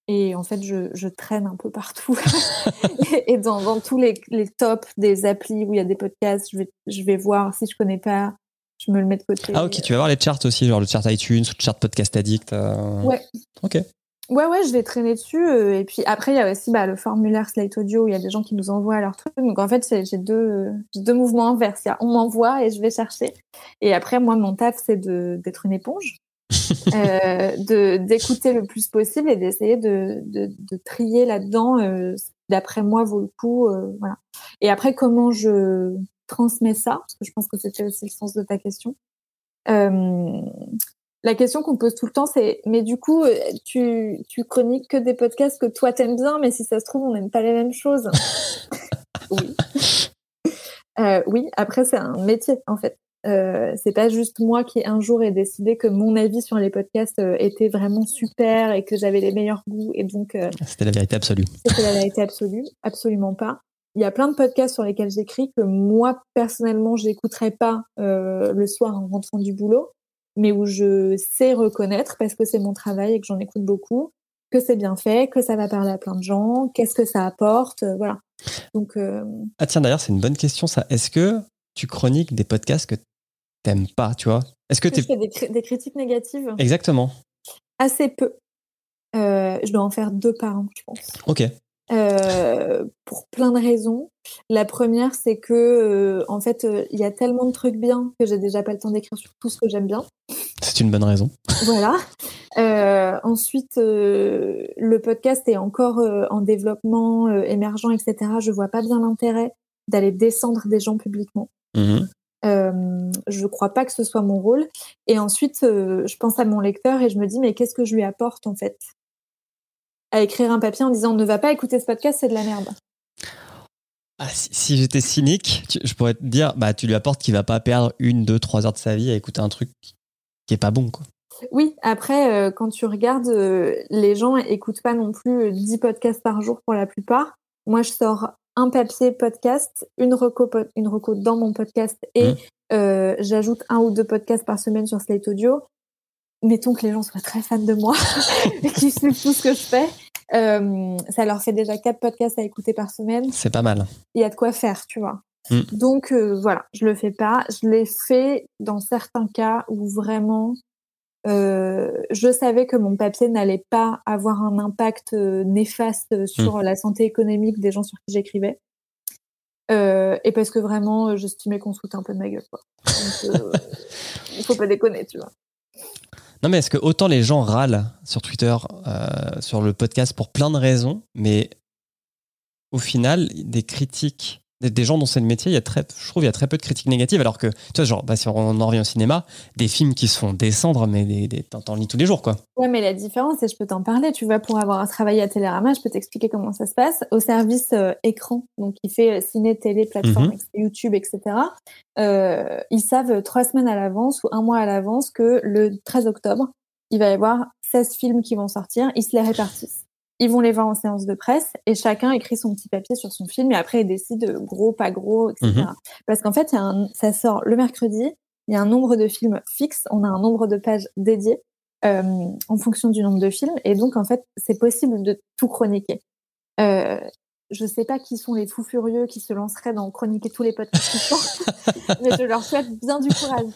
Et en fait, je, je traîne un peu partout. et et dans, dans tous les, les tops des applis où il y a des podcasts, je vais, je vais voir si je connais pas, je me le mets de côté. Ah ok, tu vas voir les charts aussi, genre le chart iTunes ou le chart Podcast Addict. euh. Ouais. Ok. Ouais, ouais, je vais traîner dessus. euh, et puis après, il y a aussi bah, le formulaire Slate Audio où il y a des gens qui nous envoient leurs trucs. Donc en fait, j'ai deux, deux mouvements inverses. Il y a on m'envoie et je vais chercher. Et après, moi, mon taf, c'est d'être une éponge, euh, d'écouter le plus possible et d'essayer de, de, de trier là-dedans. euh, D'après moi, vaut le coup. euh, voilà. Et après, comment je transmets ça Parce que je pense que c'était aussi le sens de ta question. Euh, La question qu'on pose tout le temps, c'est mais du coup, euh, tu, tu chroniques que des podcasts que toi t'aimes bien, mais si ça se trouve, on n'aime pas les mêmes choses. oui. Euh, oui, après, c'est un métier, en fait. Euh, c'est pas juste moi qui un jour ai décidé que mon avis sur les podcasts euh, était vraiment super et que j'avais les meilleurs goûts et donc euh, C'était la vérité absolue. c'était la vérité absolue, absolument pas. Il y a plein de podcasts sur lesquels j'écris que moi personnellement j'écouterais pas euh, le soir en rentrant du boulot, mais où je sais reconnaître parce que c'est mon travail et que j'en écoute beaucoup, que c'est bien fait, que ça va parler à plein de gens, qu'est-ce que ça apporte, euh, voilà. Donc euh, Ah tiens, d'ailleurs, c'est une bonne question ça. Est-ce que tu chroniques des podcasts que t'aimes pas, tu vois? Est-ce que je fais des, cri- des critiques négatives? Exactement. Assez peu. Je dois en faire deux par an, je pense. Ok. Euh, pour plein de raisons. La première, c'est que euh, en fait, euh, il y a tellement de trucs bien que j'ai déjà pas le temps d'écrire sur tout ce que j'aime bien. C'est une bonne raison. Voilà. Euh, ensuite, euh, le podcast est encore euh, en développement, euh, émergent, etc. Je vois pas bien l'intérêt d'aller descendre des gens publiquement. Mhm. Euh, je crois pas que ce soit mon rôle. Et ensuite, euh, je pense à mon lecteur et je me dis mais qu'est-ce que je lui apporte en fait? À écrire un papier en disant ne va pas écouter ce podcast, c'est de la merde. Ah, si si j'étais cynique, tu- je pourrais te dire, bah tu lui apportes qu'il va pas perdre une, deux, trois heures de sa vie à écouter un truc qui est pas bon, quoi. Oui, après, euh, quand tu regardes, euh, les gens écoutent pas non plus euh, 10 podcasts par jour pour la plupart. Moi, je sors un papier podcast, une reco, une reco dans mon podcast et euh, j'ajoute un ou deux podcasts par semaine sur Slate Audio. Mettons que les gens soient très fans de moi et qu'ils suivent tout ce que je fais. Euh, ça leur fait déjà quatre podcasts à écouter par semaine C'est pas mal. il y a de quoi faire, tu vois. Mm. Donc euh, voilà, je le fais pas. Je l'ai fait dans certains cas où vraiment euh, je savais que mon papier n'allait pas avoir un impact néfaste sur la santé économique des gens sur qui j'écrivais. Euh, et parce que vraiment, j'estimais qu'on se foutait un peu de ma gueule. Quoi. Donc, euh, il faut pas déconner, tu vois. Non, mais est-ce que autant les gens râlent sur Twitter, euh, sur le podcast pour plein de raisons, mais au final, des critiques, des, gens dont c'est le métier, il y a très, je trouve, il y a très peu de critiques négatives, alors que, tu vois, genre, bah, si on en revient au cinéma, des films qui se font descendre, mais des, des, t'en, lis tous les jours, quoi. Ouais, mais la différence, et je peux t'en parler, tu vois, pour avoir travaillé à Télérama, je peux t'expliquer comment ça se passe. Au service euh, écran, donc qui fait euh, ciné, télé, plateforme, Mhm. YouTube, etc., euh, ils savent trois semaines à l'avance ou un mois à l'avance que le 13 octobre, il va y avoir 16 films qui vont sortir, ils se les répartissent. Ils vont les voir en séance de presse et chacun écrit son petit papier sur son film et après il décide euh, gros, pas gros, etc. Mhm. Parce qu'en fait, y a un, ça sort le mercredi, il y a un nombre de films fixe, on a un nombre de pages dédiées euh, en fonction du nombre de films. Et donc, en fait, c'est possible de tout chroniquer. Euh, je sais pas qui sont les fous furieux qui se lanceraient dans chroniquer tous les podcasts mais je leur souhaite bien du courage.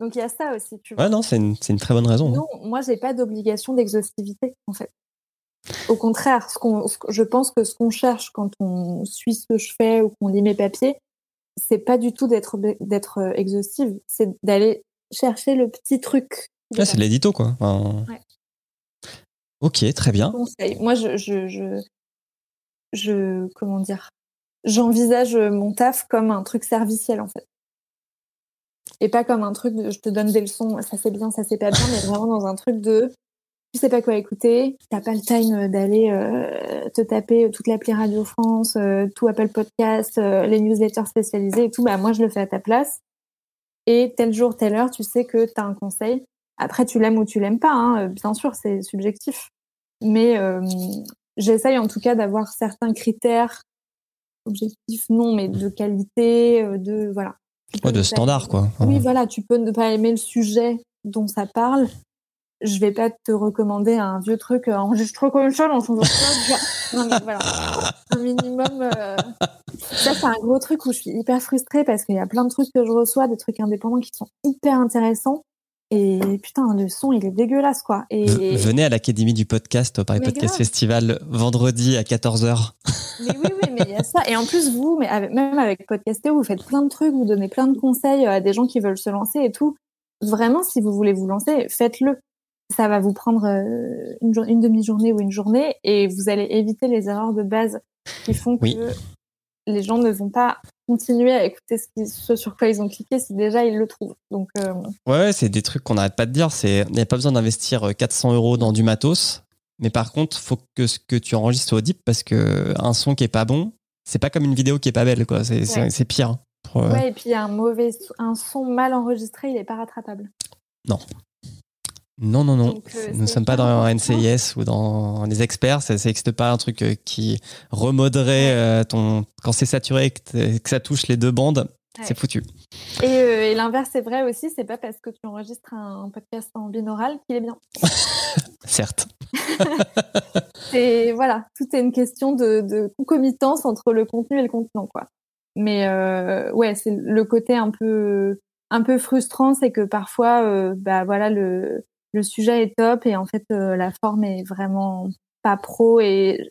Donc, il y a ça aussi, tu vois. Ouais, non, c'est une, une très bonne raison. hein. Non, moi, j'ai pas d'obligation d'exhaustivité, en fait. Au contraire, ce qu'on, je pense que ce qu'on cherche quand on suit ce que je fais ou qu'on lit mes papiers, c'est pas du tout d'être d'être exhaustive, c'est d'aller chercher le petit truc. Ouais, c'est de l'édito, quoi. Enfin, Ouais. Ok, très bien. conseil. Moi, je, je, je, je, comment dire, j'envisage mon taf comme un truc serviciel en fait, et pas comme un truc de je te donne des leçons, ça c'est bien, ça c'est pas bien, mais vraiment dans un truc de tu sais pas quoi écouter, t'as pas le time d'aller euh, te taper toute l'appli Radio France, euh, tout Apple Podcast, euh, les newsletters spécialisés et tout. Bah moi je le fais à ta place. Et tel jour, telle heure, tu sais que t'as un conseil. Après, tu l'aimes ou tu l'aimes pas, hein, bien sûr, c'est subjectif. Mais euh, j'essaye en tout cas d'avoir certains critères objectifs, non, mais de qualité, euh, de voilà. Ouais, de standard, quoi. Oui, voilà, tu peux ne pas aimer le sujet dont ça parle. Je vais pas te recommander un vieux truc euh, enregistré comme ça dans son podcast. Non, mais voilà, un minimum. euh, Ça, c'est un gros truc où je suis hyper frustrée parce qu'il y a plein de trucs que je reçois, des trucs indépendants qui sont hyper intéressants. Et putain, le son, il est dégueulasse, quoi. Et Venez à l'Académie du podcast au Paris Mais Podcast grave. Festival vendredi à 14h. Mais oui, oui, mais il y a ça. Et en plus, vous, mais avec- même avec Podcastéo, vous faites plein de trucs, vous donnez plein de conseils à des gens qui veulent se lancer et tout. Vraiment, si vous voulez vous lancer, faites-le. Ça va vous prendre euh, une, jour- une demi-journée ou une journée et vous allez éviter les erreurs de base qui font que les gens ne vont pas continuer à écouter ce, qui- ce sur quoi ils ont cliqué si déjà ils le trouvent. Donc, euh, Ouais, c'est des trucs qu'on n'arrête pas de dire. C'est, il n'y a pas besoin d'investir euh, 400 euros dans du matos. Mais par contre, faut que ce que tu enregistres soit audible parce que un son qui est pas bon, c'est pas comme une vidéo qui est pas belle, quoi. C'est, Ouais. pire. hein. Pour, euh, ouais, et puis un mauvais, un son mal enregistré, il est pas rattrapable. Non, non, non. Donc, euh, Nous ne sommes pas dans un. NCIS ou dans des experts. Ça n'existe pas un truc euh, qui remoderait euh, ton. Quand c'est saturé et que, ça touche les deux bandes, Ouais. c'est foutu. Et, euh, et l'inverse est vrai aussi, c'est pas parce que tu enregistres un podcast en binaural qu'il est bien. Certes. C'est voilà, tout est une question de, de concomitance entre le contenu et le contenant, quoi. Mais euh, ouais, c'est le côté un peu un peu frustrant, c'est que parfois, euh, bah voilà, le le sujet est top et en fait euh, la forme est vraiment pas pro et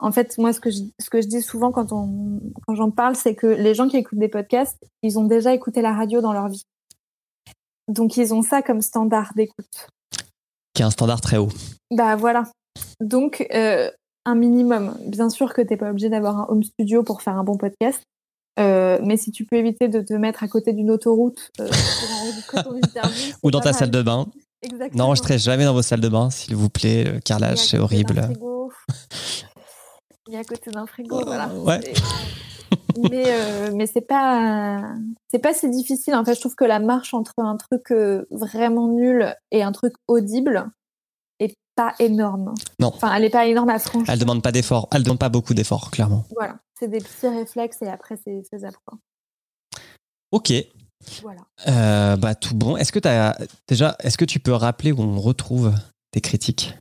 en fait moi ce que je, ce que je dis souvent quand on quand j'en parle c'est que les gens qui écoutent des podcasts ils ont déjà écouté la radio dans leur vie donc ils ont ça comme standard d'écoute Qui est un standard très haut. bah voilà. Donc euh, un minimum. Bien sûr que t'es pas obligé d'avoir un home studio pour faire un bon podcast. Euh, mais si tu peux éviter de te mettre à côté d'une autoroute pour enregistrer ton interview, c'est Ou dans ta mal. salle de bain. Exactement. N'enregistrez jamais dans vos salles de bain, s'il vous plaît. Le à carrelage, c'est horrible. frigo. Et à côté d'un frigo, voilà. Ouais. Mais euh, mais c'est pas c'est pas si difficile. En fait, je trouve que la marche entre un truc euh, vraiment nul et un truc audible est pas énorme. Non. Enfin, elle est pas énorme à franchir. Elle demande pas d'efforts. Elle demande pas beaucoup d'efforts, clairement. Voilà, c'est des petits réflexes et après c'est faisable. Ok. Voilà. Euh, bah tout bon. Est-ce que t'as déjà, est-ce que tu peux rappeler où on retrouve tes critiques?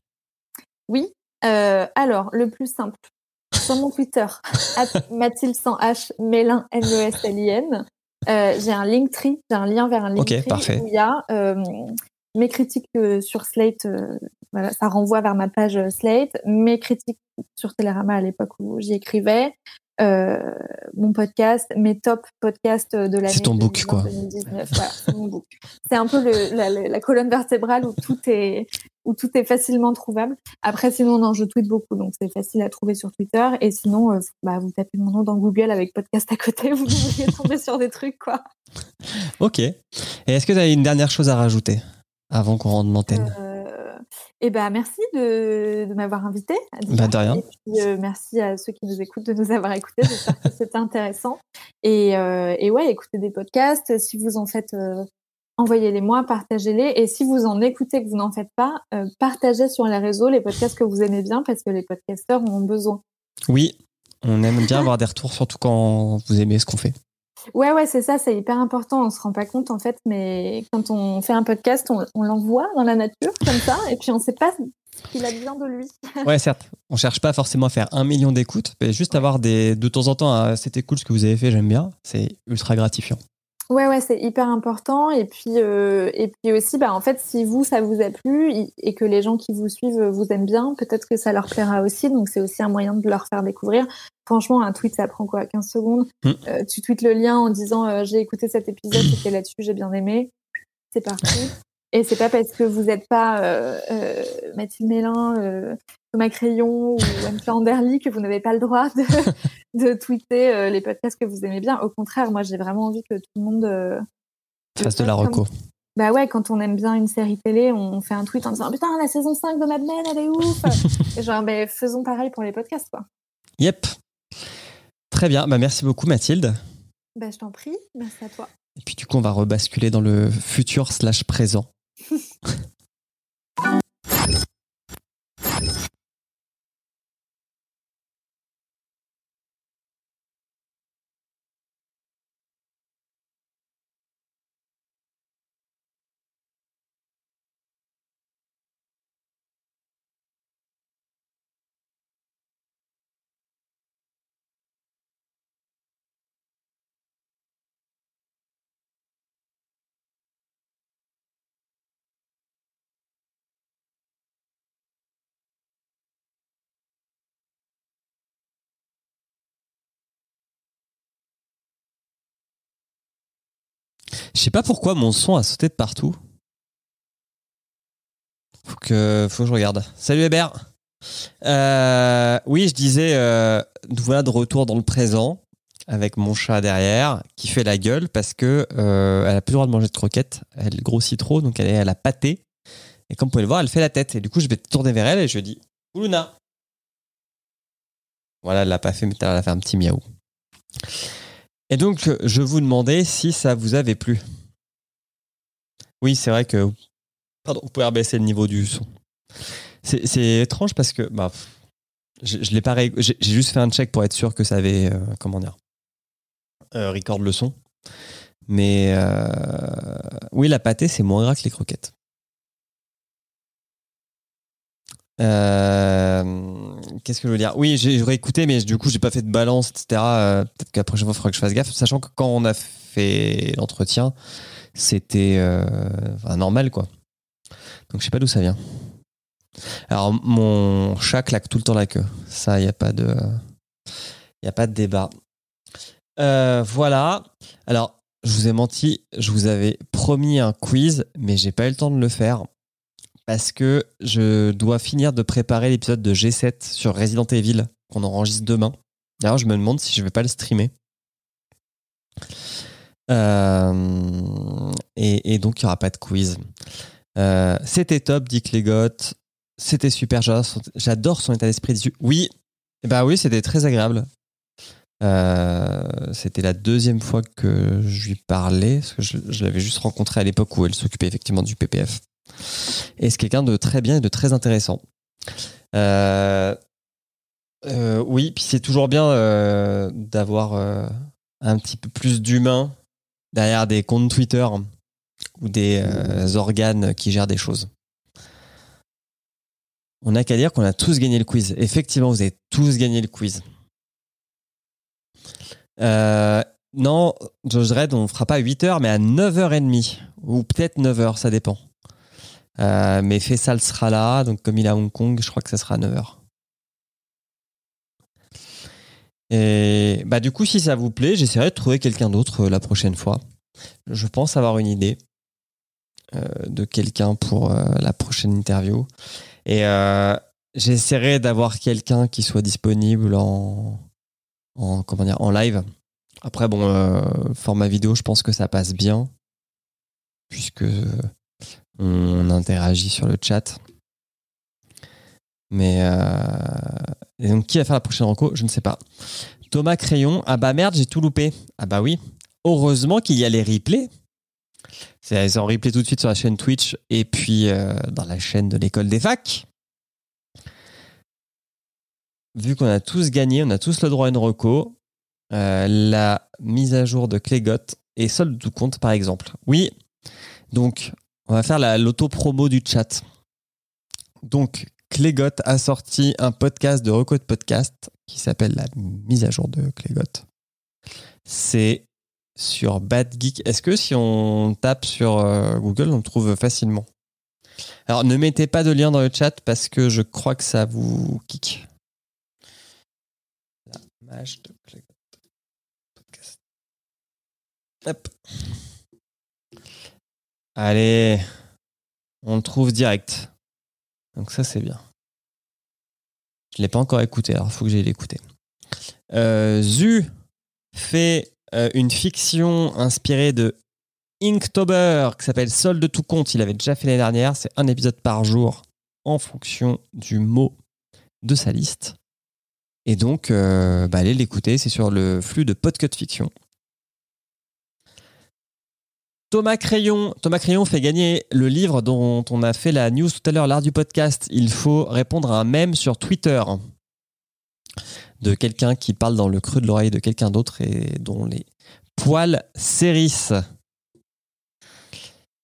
Oui. euh, alors, le plus simple, sur mon Twitter, Mathilde sans H, Mélin, M-E-S-L-I-N, euh, j'ai un Linktree, j'ai un lien vers un Ok, Linktree parfait. où il y a mes critiques sur Slate, voilà, ça renvoie vers ma page Slate, mes critiques sur Télérama à l'époque où j'y écrivais, mon podcast, mes top podcasts de l'année. C'est ton book, 2020, quoi. 2019, voilà, c'est mon book. C'est un peu le- la, la- la colonne vertébrale où tout est où tout est facilement trouvable. Après, sinon, non, je tweete beaucoup, donc c'est facile à trouver sur Twitter. Et sinon, euh, bah, vous tapez mon nom dans Google avec podcast à côté, vous devriez tomber sur des trucs, quoi. Ok. Et est-ce que tu as une dernière chose à rajouter avant qu'on rentre l'antenne Et ben merci de, de m'avoir invité. Bah, de rien. Et puis, euh, merci à ceux qui nous écoutent de nous avoir écoutés. J'espère que c'était intéressant. Et, euh, et ouais, écoutez des podcasts. Si vous en faites, euh, envoyez-les moi, partagez-les. Et si vous en écoutez que vous n'en faites pas, partagez sur les réseaux les podcasts que vous aimez bien parce que les podcasteurs en ont besoin. Oui, on aime bien avoir des retours, surtout quand vous aimez ce qu'on fait. Ouais, ouais, c'est ça, c'est hyper important. On se rend pas compte en fait, mais quand on fait un podcast, on, on l'envoie dans la nature comme ça, et puis on sait pas ce qu'il advient de lui. Ouais, certes. On cherche pas forcément à faire un million d'écoutes, mais juste avoir des, de temps en temps, un, c'était cool ce que vous avez fait, j'aime bien. C'est ultra gratifiant. Ouais, ouais, c'est hyper important. Et puis, euh, et puis aussi, bah, en fait, si vous, ça vous a plu et que les gens qui vous suivent euh, vous aiment bien, peut-être que ça leur plaira aussi. Donc, c'est aussi un moyen de leur faire découvrir. Franchement, un tweet, ça prend quoi 15 secondes? Mm. Euh, tu tweets le lien en disant euh, j'ai écouté cet épisode, c'était là-dessus, j'ai bien aimé. C'est parti. Et c'est pas parce que vous n'êtes pas Mathilde Mélin, Thomas Crayon ou Anne Anderly que vous n'avez pas le droit de, de tweeter euh, les podcasts que vous aimez bien. Au contraire, moi, j'ai vraiment envie que tout le monde euh, Fasse de la reco. bah ouais, quand on aime bien une série télé, on fait un tweet en disant putain la saison 5 de Mad Men elle est ouf. Et genre ben faisons pareil pour les podcasts quoi. Yep. Très bien. Bah, merci beaucoup, Mathilde. Bah je t'en prie, merci à toi. Et puis, du coup, on va rebasculer dans le futur slash présent. Je sais pas pourquoi mon son a sauté de partout. Faut que, faut que je regarde. Salut Hébert. Euh, oui, je disais, euh, nous voilà de retour dans le présent. avec mon chat derrière qui fait la gueule parce que euh, elle a plus le droit de manger de croquettes. Elle grossit trop, donc elle est à la. Et comme vous pouvez le voir, elle fait la tête. Et du coup, je vais tourner vers elle et je dis Luna. Voilà, elle l'a pas fait, mais elle a fait un petit miaou. Et donc, je vous demandais si ça vous avait plu. Oui, c'est vrai que. Pardon, vous pouvez rebaisser le niveau du son. C'est étrange parce que. Bah, je, j'ai juste fait un check pour être sûr que ça avait. euh, comment dire euh, Record le son. Mais. euh, oui, la pâtée, c'est moins gras que les croquettes. Euh, Qu'est-ce que je veux dire? Oui, j'aurais écouté, mais du coup, j'ai pas fait de balance, etc. Euh, Peut-être que la prochaine fois, il faudra que je fasse gaffe, sachant que quand on a fait l'entretien, c'était euh, normal, quoi. Donc, je sais pas d'où ça vient. Alors, mon chat claque tout le temps la queue. Ça, il n'y a pas de, il a pas de débat. Euh, voilà. Alors, je vous ai menti. Je vous avais promis un quiz, mais j'ai pas eu le temps de le faire parce que je dois finir de préparer l'épisode de G7 sur Resident Evil qu'on enregistre demain. D'ailleurs, je me demande si je vais pas le streamer. Euh, et, donc, il n'y aura pas de quiz. Euh, C'était top, dit Clégot. C'était super. J'adore son, état d'esprit. Oui, bah oui, c'était très agréable. Euh, c'était la deuxième fois que je lui parlais, parce que je l'avais juste rencontré à l'époque où elle s'occupait effectivement du PPF. Et c'est quelqu'un de très bien et de très intéressant. Euh, euh, oui, puis c'est toujours bien euh, d'avoir un petit peu plus d'humain derrière des comptes Twitter ou des organes qui gèrent des choses. On n'a qu'à dire qu'on a tous gagné le quiz. Effectivement, vous avez tous gagné le quiz. Non, Josh Dredd, on ne fera pas à 8h, mais à 9h30. Ou peut-être 9h, ça dépend. Euh, mais Faisal sera là, donc comme il est à Hong Kong, je crois que ça sera à 9h. Et bah du coup, si ça vous plaît, j'essaierai de trouver quelqu'un d'autre euh, la prochaine fois. Je pense avoir une idée euh, de quelqu'un pour la prochaine interview. Et j'essaierai d'avoir quelqu'un qui soit disponible en, en, comment dire, en live. Après, bon, format vidéo, je pense que ça passe bien, puisque on interagit sur le chat. Mais euh, et donc qui va faire la prochaine renco Je ne sais pas. Thomas Crayon, ah bah merde, j'ai tout loupé. Ah bah oui. Heureusement qu'il y a les replays. C'est en replay tout de suite sur la chaîne Twitch et puis euh, dans la chaîne de l'école des facs. Vu qu'on a tous gagné, on a tous le droit à une reco. Euh, la mise à jour de Clégot et solde tout compte par exemple. Oui. Donc on va faire la l'auto-promo du chat. Donc, Clégot a sorti un podcast de reco de podcast qui s'appelle La mise à jour de Clégot. C'est sur Bad Geek. Est-ce que si on tape sur euh, Google, on le trouve facilement? Alors, ne mettez pas de lien dans le chat parce que je crois que ça vous kick. Podcast. Allez, on le trouve direct. Donc ça, c'est bien. Je ne l'ai pas encore écouté, alors il faut que j'aille l'écouter. Euh, Zu fait euh, une fiction inspirée de Inktober qui s'appelle Sol de tout compte. Il avait déjà fait l'année dernière. C'est un épisode par jour en fonction du mot de sa liste. Et donc, euh, bah, allez l'écouter. C'est sur le flux de Podcut Fiction. Thomas Crayon. Thomas Crayon fait gagner le livre dont on a fait la news tout à l'heure, l'art du podcast. Il faut répondre à un mème sur Twitter de quelqu'un qui parle dans le creux de l'oreille de quelqu'un d'autre et dont les poils s'hérissent.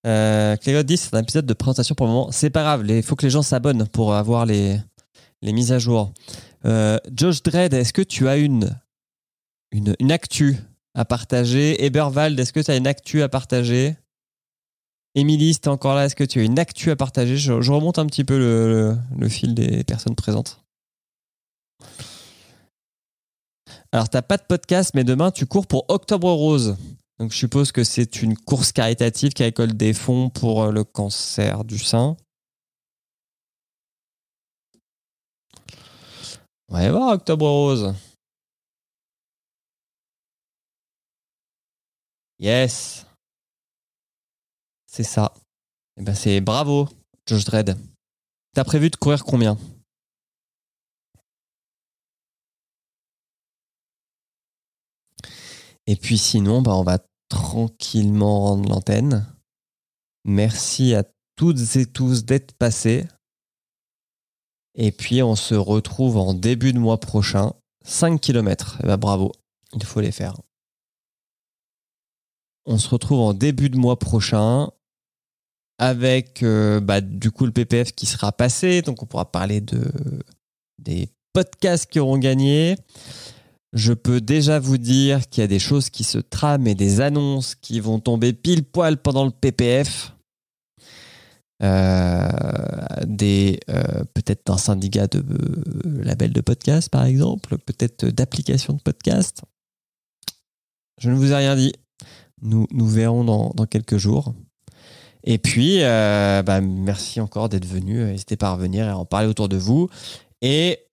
Euh, dit c'est un épisode de présentation pour le moment. C'est pas grave, il faut que les gens s'abonnent pour avoir les, les mises à jour. Euh, Josh Dredd, est-ce que tu as une, une, une actu à partager Eberwald, est-ce que tu as une actu à partager? Émilie, si t'es encore là, est-ce que tu as une actu à partager? Je, remonte un petit peu le, le- fil des personnes présentes. Alors, t'as pas de podcast, mais demain, tu cours pour Octobre Rose. Donc, je suppose que c'est une course caritative qui récolte des fonds pour euh, le cancer du sein. On va aller voir Octobre Rose. Yes. C'est ça. Et ben c'est bravo, Josh Dredd. T'as prévu de courir combien? Et puis sinon, bah, on va tranquillement rendre l'antenne. Merci à toutes et tous d'être passés. Et puis on se retrouve en début de mois prochain. 5 km. Eh ben, bravo, il faut les faire. On se retrouve en début de mois prochain avec euh, bah, du coup le PPF qui sera passé. Donc on pourra parler de, des podcasts qui auront gagné. Je peux déjà vous dire qu'il y a des choses qui se trament et des annonces qui vont tomber pile poil pendant le PPF. Euh, des euh, peut-être d'un syndicat de euh, label de podcast par exemple, peut-être d'application de podcast. Je ne vous ai rien dit. Nous, nous verrons dans, quelques jours. Et puis, euh, bah, merci encore d'être venu. N'hésitez pas à revenir et à en parler autour de vous. Et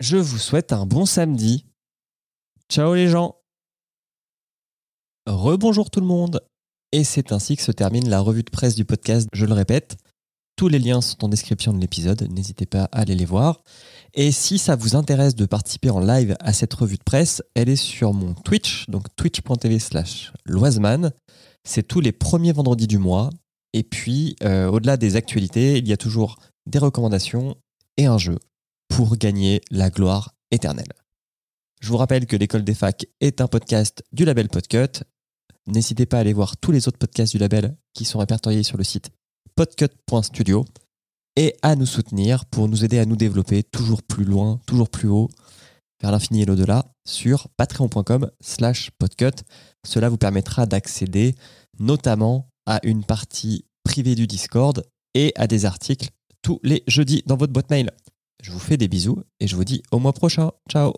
je vous souhaite un bon samedi. Ciao les gens. Rebonjour tout le monde. Et c'est ainsi que se termine la revue de presse du podcast. Je le répète, tous les liens sont en description de l'épisode. N'hésitez pas à aller les voir. Et si ça vous intéresse de participer en live à cette revue de presse, elle est sur mon Twitch, donc twitch.tv slash loiseman. C'est tous les premiers vendredis du mois. Et puis, euh, au-delà des actualités, il y a toujours des recommandations et un jeu pour gagner la gloire éternelle. Je vous rappelle que l'école des facs est un podcast du label Podcut. N'hésitez pas à aller voir tous les autres podcasts du label qui sont répertoriés sur le site podcut.studio et à nous soutenir pour nous aider à nous développer toujours plus loin, toujours plus haut, vers l'infini et l'au-delà sur patreon.com slash podcut. Cela vous permettra d'accéder notamment à une partie privée du Discord et à des articles tous les jeudis dans votre boîte mail. Je vous fais des bisous et je vous dis au mois prochain. Ciao